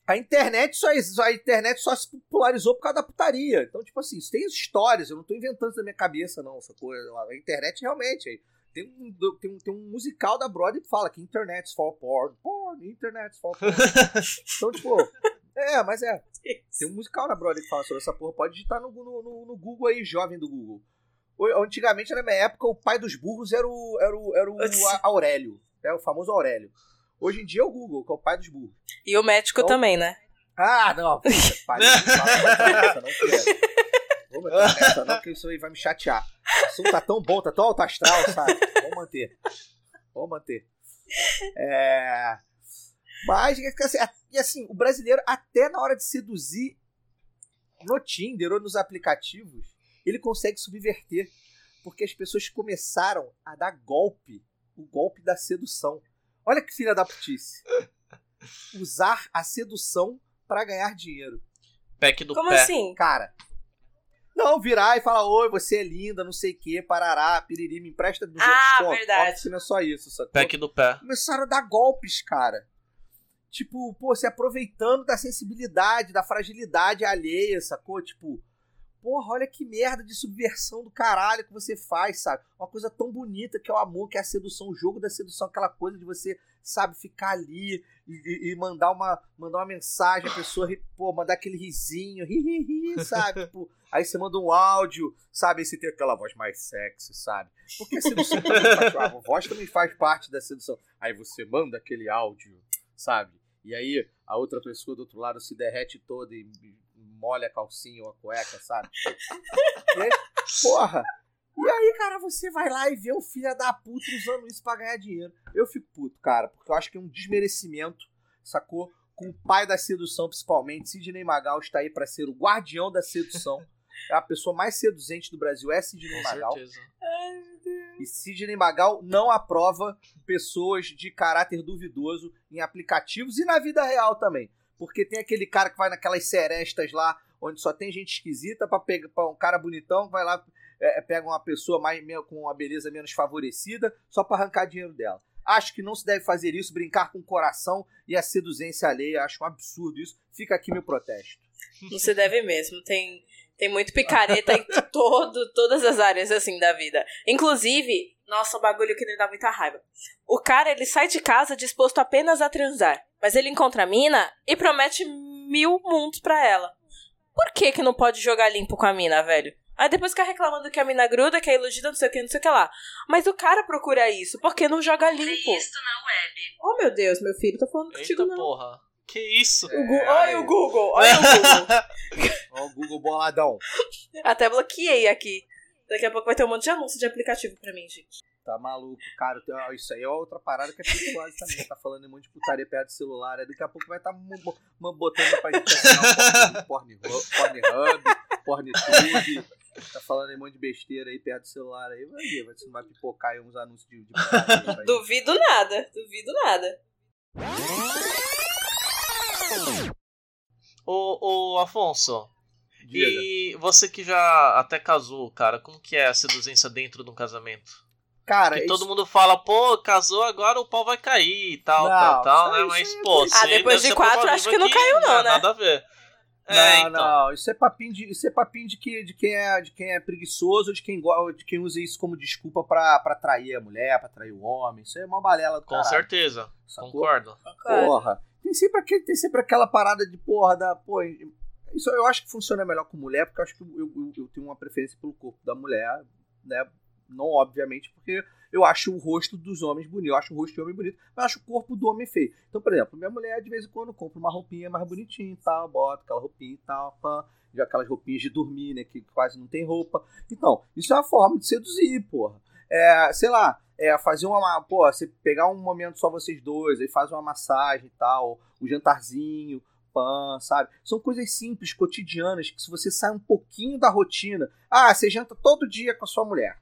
A internet só a internet só se popularizou por causa da putaria. Então, tipo assim, isso tem histórias, eu não tô inventando isso da minha cabeça, não, essa coisa. A internet realmente. Tem um, tem, um, tem um musical da Broadway que fala que internet's for porn. Porn, internet's for porn. então, tipo, é, mas é. Tem um musical na Broadway que fala sobre essa porra. Pode digitar no, no, no Google aí, jovem do Google. Antigamente, na minha época, o pai dos burros era o, era o, era o Aurélio. É o famoso Aurélio. Hoje em dia é o Google, que é o pai dos burros. E o médico então, também, né? Ah, não. Pai, não, não quero. Vamos entrar nessa, não, porque isso aí vai me chatear. O assunto tá tão bom, tá tão alto astral, sabe? Vamos manter. Vamos manter. É. Mas, assim, e assim, o brasileiro, até na hora de seduzir no Tinder ou nos aplicativos, ele consegue subverter. Porque as pessoas começaram a dar golpe o golpe da sedução. Olha que filha da putice. Usar a sedução para ganhar dinheiro. Pack do Como pé. assim? Cara, não, virar e falar, oi, você é linda, não sei o que, parará, piriri, me empresta 200 ah, conto. verdade. Óbvio que não é só isso, sacou? Pack do pé. Começaram a dar golpes, cara. Tipo, pô, se aproveitando da sensibilidade, da fragilidade alheia, sacou? Tipo, porra, olha que merda de subversão do caralho que você faz, sabe? Uma coisa tão bonita que é o amor, que é a sedução, o jogo da sedução, aquela coisa de você, sabe, ficar ali e, e mandar, uma, mandar uma mensagem, a pessoa, pô, mandar aquele risinho, ri, ri, ri, sabe? tipo, aí você manda um áudio, sabe? Aí você tem aquela voz mais sexy, sabe? Porque a sedução também faz, a voz também faz parte da sedução. Aí você manda aquele áudio, sabe? E aí a outra pessoa do outro lado se derrete toda e molha a calcinha ou a cueca, sabe? e aí, porra! E aí, cara, você vai lá e vê o filho da puta usando isso pra ganhar dinheiro. Eu fico puto, cara, porque eu acho que é um desmerecimento, sacou? com o pai da sedução, principalmente. Sidney Magal está aí para ser o guardião da sedução. É a pessoa mais seduzente do Brasil, é Sidney Com Magal. certeza. E Sidney Magal não aprova pessoas de caráter duvidoso em aplicativos e na vida real também. Porque tem aquele cara que vai naquelas serestas lá, onde só tem gente esquisita, pra pegar pra um cara bonitão que vai lá, é, pega uma pessoa mais com uma beleza menos favorecida, só pra arrancar dinheiro dela. Acho que não se deve fazer isso, brincar com o coração e a seduzência alheia. Acho um absurdo isso. Fica aqui meu protesto. Não se deve mesmo. Tem, tem muito picareta em todo, todas as áreas, assim, da vida. Inclusive, nossa, um bagulho que me dá muita raiva. O cara, ele sai de casa disposto apenas a transar. Mas ele encontra a mina e promete mil mundos pra ela. Por que que não pode jogar limpo com a mina, velho? Aí depois fica reclamando que a mina gruda, que é iludida, não sei o que, não sei o que lá. Mas o cara procura isso, porque não joga limpo. na web. Oh, meu Deus, meu filho, tô falando contigo Eita não. porra. Que isso? O Gu- É, olha aí. o Google, olha o Google. Ó, o Google boladão. Até bloqueei aqui. Daqui a pouco vai ter um monte de anúncio de aplicativo pra mim, gente. Tá maluco, cara. Isso aí é outra parada que é perigosa também. Tá falando um monte de putaria perto do celular. aí Daqui a pouco vai estar tá botando pra gente assinar Pornhub, Pornhub, Pornhub. Tá falando um monte de besteira aí perto do celular aí. Vai ver, vai- você não vai pipocar aí uns anúncios de, de putaria. Duvido nada, duvido nada. Ô, ô, Afonso, Diga. e você que já até casou, cara, como que é a seduzência dentro de um casamento? Cara, Porque isso- todo mundo fala, pô, casou, agora o pau vai cair e tal, Não, tal, tal, né? Mas, pô, é- você Ah, depois de quatro, acho que não caiu não, é, né? Nada a ver. Não, É, então. não, isso é papinho de, isso é papinho de, que, de, quem é, de quem é preguiçoso, de quem, de quem usa isso como desculpa pra, pra trair a mulher, pra trair o homem. Isso é uma balela do Com caralho. certeza, sacou? concordo. Porra. Tem sempre, aquele, tem sempre aquela parada de porra da. Pô, isso eu acho que funciona melhor com mulher, porque eu acho que eu, eu- eu tenho uma preferência pelo corpo da mulher, né? Não, obviamente, porque eu acho o rosto dos homens bonito. Eu acho o rosto de homem bonito, mas eu acho o corpo do homem feio. Então, por exemplo, minha mulher de vez em quando compra uma roupinha mais bonitinha e tal, bota aquela roupinha e tal, pã, já aquelas roupinhas de dormir, né? Que quase não tem roupa. Então, isso é uma forma de seduzir, porra. É, sei lá, é fazer uma. Pô, você pegar um momento só vocês dois, aí faz uma massagem e tal, o jantarzinho, pã, sabe? São coisas simples, cotidianas, que se você sai um pouquinho da rotina. Ah, você janta todo dia com a sua mulher.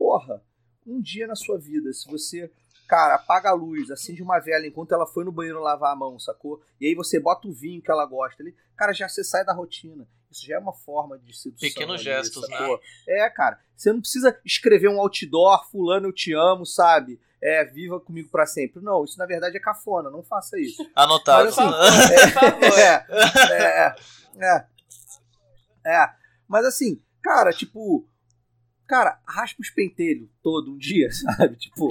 Porra, um dia na sua vida, se você, cara, apaga a luz, acende uma vela enquanto ela foi no banheiro lavar a mão, sacou? E aí você bota o vinho que ela gosta ali, cara, já você sai da rotina. Isso já é uma forma de sedução. Pequenos ali, gestos, né? sacou? É, cara, você não precisa escrever um outdoor, fulano eu te amo, sabe? É, viva comigo pra sempre. Não, isso na verdade é cafona, não faça isso. Anotado. Mas, assim, favor. É, é, é, é. Mas assim, cara, tipo. Cara, raspa os pentelhos todo um dia, sabe? Tipo,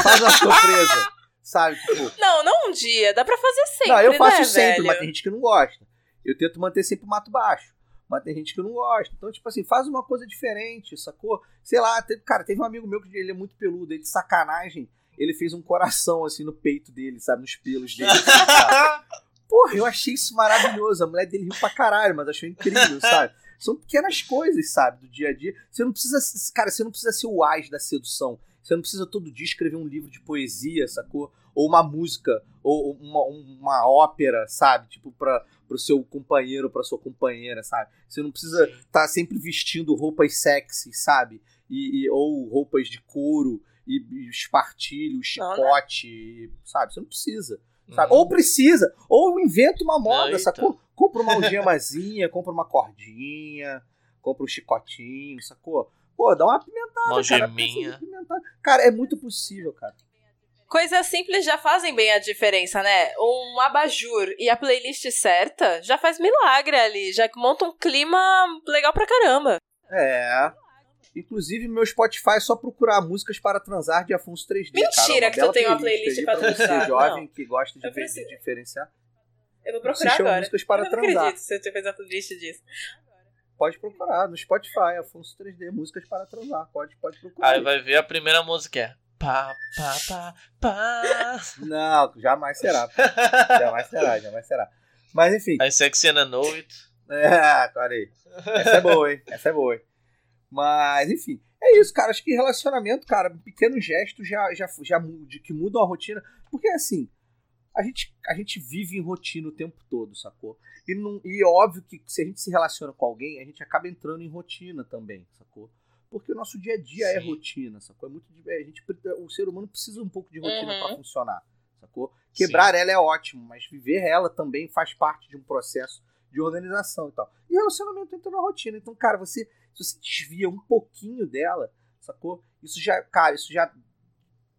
faz uma surpresa, sabe? Tipo, Não, não um dia, dá pra fazer sempre, não, eu faço né, sempre, velho? mas tem gente que não gosta. Eu tento manter sempre o mato baixo. Mas tem gente que não gosta. Então, tipo assim, faz uma coisa diferente, sacou? Sei lá, teve, cara, teve um amigo meu que ele é muito peludo, ele de sacanagem, ele fez um coração assim no peito dele, sabe? Nos pelos dele. Assim? Porra, eu achei isso maravilhoso. A mulher dele riu pra caralho, mas achou incrível, sabe? São pequenas coisas, sabe, do dia a dia. Você não precisa, cara, você não precisa ser o ás da sedução. Você não precisa todo dia escrever um livro de poesia, sacou? Ou uma música, ou uma, uma ópera, sabe? Tipo, pra, pro seu companheiro, pra sua companheira, sabe? Você não precisa estar sempre vestindo roupas sexy, sabe? E, e- ou roupas de couro, e, e espartilho, Não, né? chicote, e- sabe? Você não precisa. Sabe? Uhum. Ou precisa, ou inventa uma moda, Eita. sacou? Compra uma algemazinha, compra uma cordinha, compra um chicotinho, sacou? Pô, dá uma apimentada, Uma cara. apimentar. Cara, é muito possível, cara. Coisas simples já fazem bem a diferença, né? Um abajur e a playlist certa já faz milagre ali, já monta um clima legal pra caramba. É. Inclusive, meu Spotify é só procurar músicas para transar de Afonso 3D. Mentira cara. Que tu tem uma playlist pra você, transar. jovem Não. que gosta de, de preciso. diferenciar. Eu vou Se procurar chama agora. músicas para eu não transar. acredito se você fez a playlist disso. Pode procurar no Spotify, Afonso 3D, músicas para transar. Pode, pode procurar. Aí vai ver a primeira música é. Pá, pá, pá, pá. Não, jamais será. jamais será, jamais será. Mas enfim. Aí Sexy and Know It. É, aí. Essa é boa, hein? Essa é boa, hein? Mas, enfim. É isso, cara. Acho que relacionamento, cara, pequenos gestos já, já, já de, que mudam a rotina. Porque, assim, a gente, a gente vive em rotina o tempo todo, sacou? E, não, e é óbvio que se a gente se relaciona com alguém, a gente acaba entrando em rotina também, sacou? Porque o nosso dia a dia é Sim. rotina, sacou? É muito, di- a gente, o ser humano precisa um pouco de rotina Uhum. pra funcionar, sacou? Quebrar ela é ótimo, mas viver ela também faz parte de um processo de organização e tal. E relacionamento entra na rotina. Então, cara, você, se você desvia um pouquinho dela, sacou? Isso já, cara, isso já,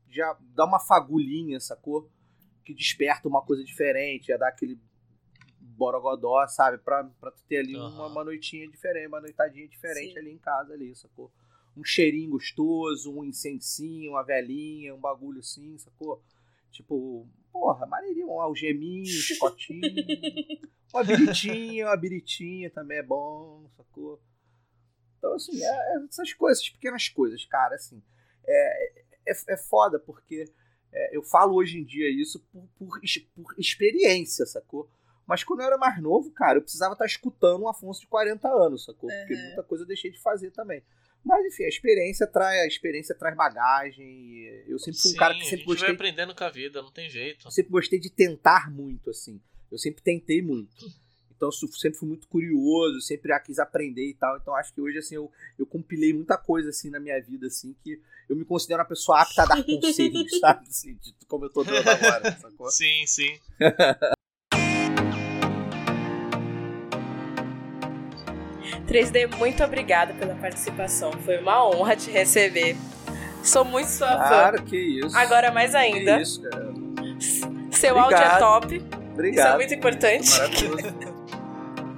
já dá uma fagulhinha, sacou? Que desperta uma coisa diferente, já dá aquele borogodó, sabe? Pra, pra tu ter ali uma, Aham. uma noitinha diferente, uma noitadinha diferente Sim. ali em casa, ali, sacou? Um cheirinho gostoso, um incensinho, uma velhinha, um bagulho assim, sacou? Tipo, porra, maneirinho, um algeminho, um chicotinho, uma biritinha, uma biritinha também é bom, sacou? Então, assim, é, é essas coisas, essas pequenas coisas, cara, assim, é, é, é foda porque é, eu falo hoje em dia isso por, por, por experiência, sacou? Mas quando eu era mais novo, cara, eu precisava estar escutando um Afonso de 40 anos, sacou? Porque Uhum. muita coisa eu deixei de fazer também. Mas, enfim, a experiência traz, a experiência traz bagagem. Eu sempre fui um Sim, cara que a sempre gente vai gostei aprendendo com a vida, não tem jeito. eu sempre gostei de tentar muito, assim. Eu sempre tentei muito. Então, sempre fui muito curioso, sempre ah, quis aprender e tal. Então, acho que hoje, assim, eu, eu compilei muita coisa, assim, na minha vida, assim, que eu me considero uma pessoa apta a dar conselhos, sabe? Assim, de- como eu tô dando agora, sacou? Sim, sim. 3D, muito obrigada pela participação. Foi uma honra te receber. Sou muito sua fã. Cara, que isso. Agora mais Que ainda. isso, cara. Seu áudio é Obrigado. top. Isso é Obrigado. muito importante. Maravilhoso.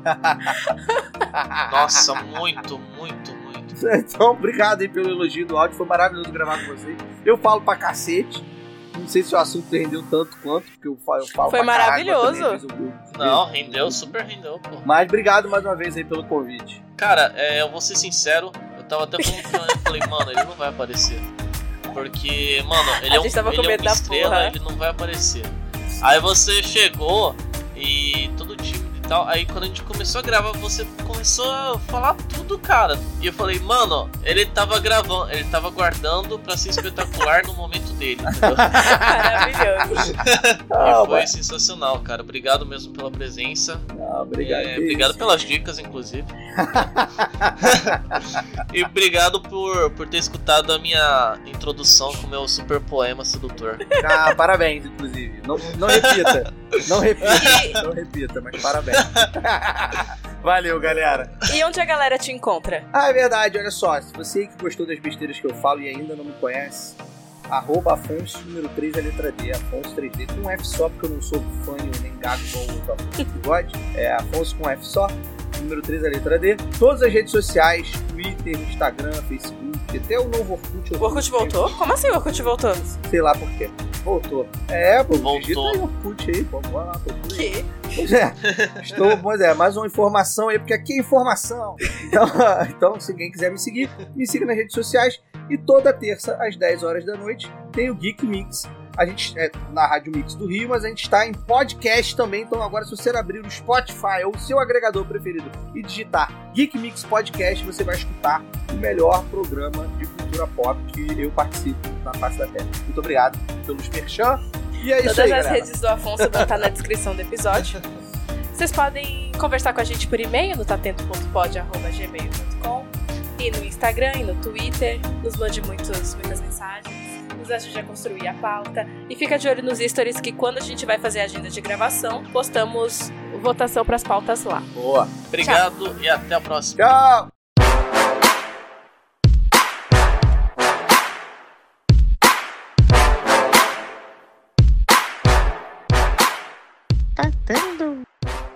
Nossa, muito, muito, muito. Então, obrigado aí pelo elogio do áudio. Foi maravilhoso gravar com você. Eu falo pra cacete. Não sei se o assunto rendeu tanto quanto, porque eu falo, eu falo Foi caralho, maravilhoso. também Não, rendeu, super rendeu, pô. Mas obrigado mais uma vez aí pelo convite. Cara, é, eu vou ser sincero, eu tava até falando eu falei, mano, ele não vai aparecer. Porque, mano, ele A é, um, ele é uma estrela, porra. ele não vai aparecer. Aí você chegou e todo e tal. Aí quando a gente começou a gravar, você começou a falar tudo, cara. E eu falei, mano, ele tava gravando, ele tava guardando pra ser espetacular no momento dele, entendeu? Maravilhoso. E foi sensacional, cara. Obrigado mesmo pela presença. Ah, obrigado. É, obrigado pelas dicas, inclusive. e obrigado por, por ter escutado a minha introdução com o meu super poema sedutor. Ah, parabéns, inclusive. Não, não repita. Não repita. E- Não repita, mas parabéns. Valeu, galera. E onde a galera te encontra? Ah, é verdade, olha só. Se você que gostou das besteiras que eu falo e ainda não me conhece, arroba Afonso, número 3, a letra D. Afonso 3D com um F só, porque eu não sou fanho nem gago igual o outro Afonso do bigode. É Afonso com F só, número 3, a letra D. Todas as redes sociais, Twitter, Instagram, Facebook, até o novo Orkut. O Orkut voltou? Como assim o Orkut voltou? Sei lá por quê. Voltou. É, pô, Voltou. digita aí o Orkut aí, pô. Vai lá, procura aí. Que? Pois é, estou, pois é, mais uma informação aí, porque aqui é informação. Então, então, se alguém quiser me seguir, me siga nas redes sociais. E toda terça, às 10 horas da noite, tem o Geek Mix. A gente é na Rádio Mix do Rio, mas a gente está em podcast também. Então, agora, se você abrir o Spotify ou o seu agregador preferido e digitar Geek Mix Podcast, você vai escutar o melhor programa de cultura pop que eu participo na face da Terra. Muito obrigado pelos merchan. E é isso Todas aí, as galera. redes do Afonso vão estar na descrição do episódio. Vocês podem conversar com a gente por e-mail no tatento.pod.gmail.com e no Instagram e no Twitter. Nos mande muitos, muitas mensagens. Nos ajude a construir a pauta. E fica de olho nos stories que quando a gente vai fazer a agenda de gravação, postamos votação para as pautas lá. Boa. Obrigado e até a próxima. Tchau! Tá dando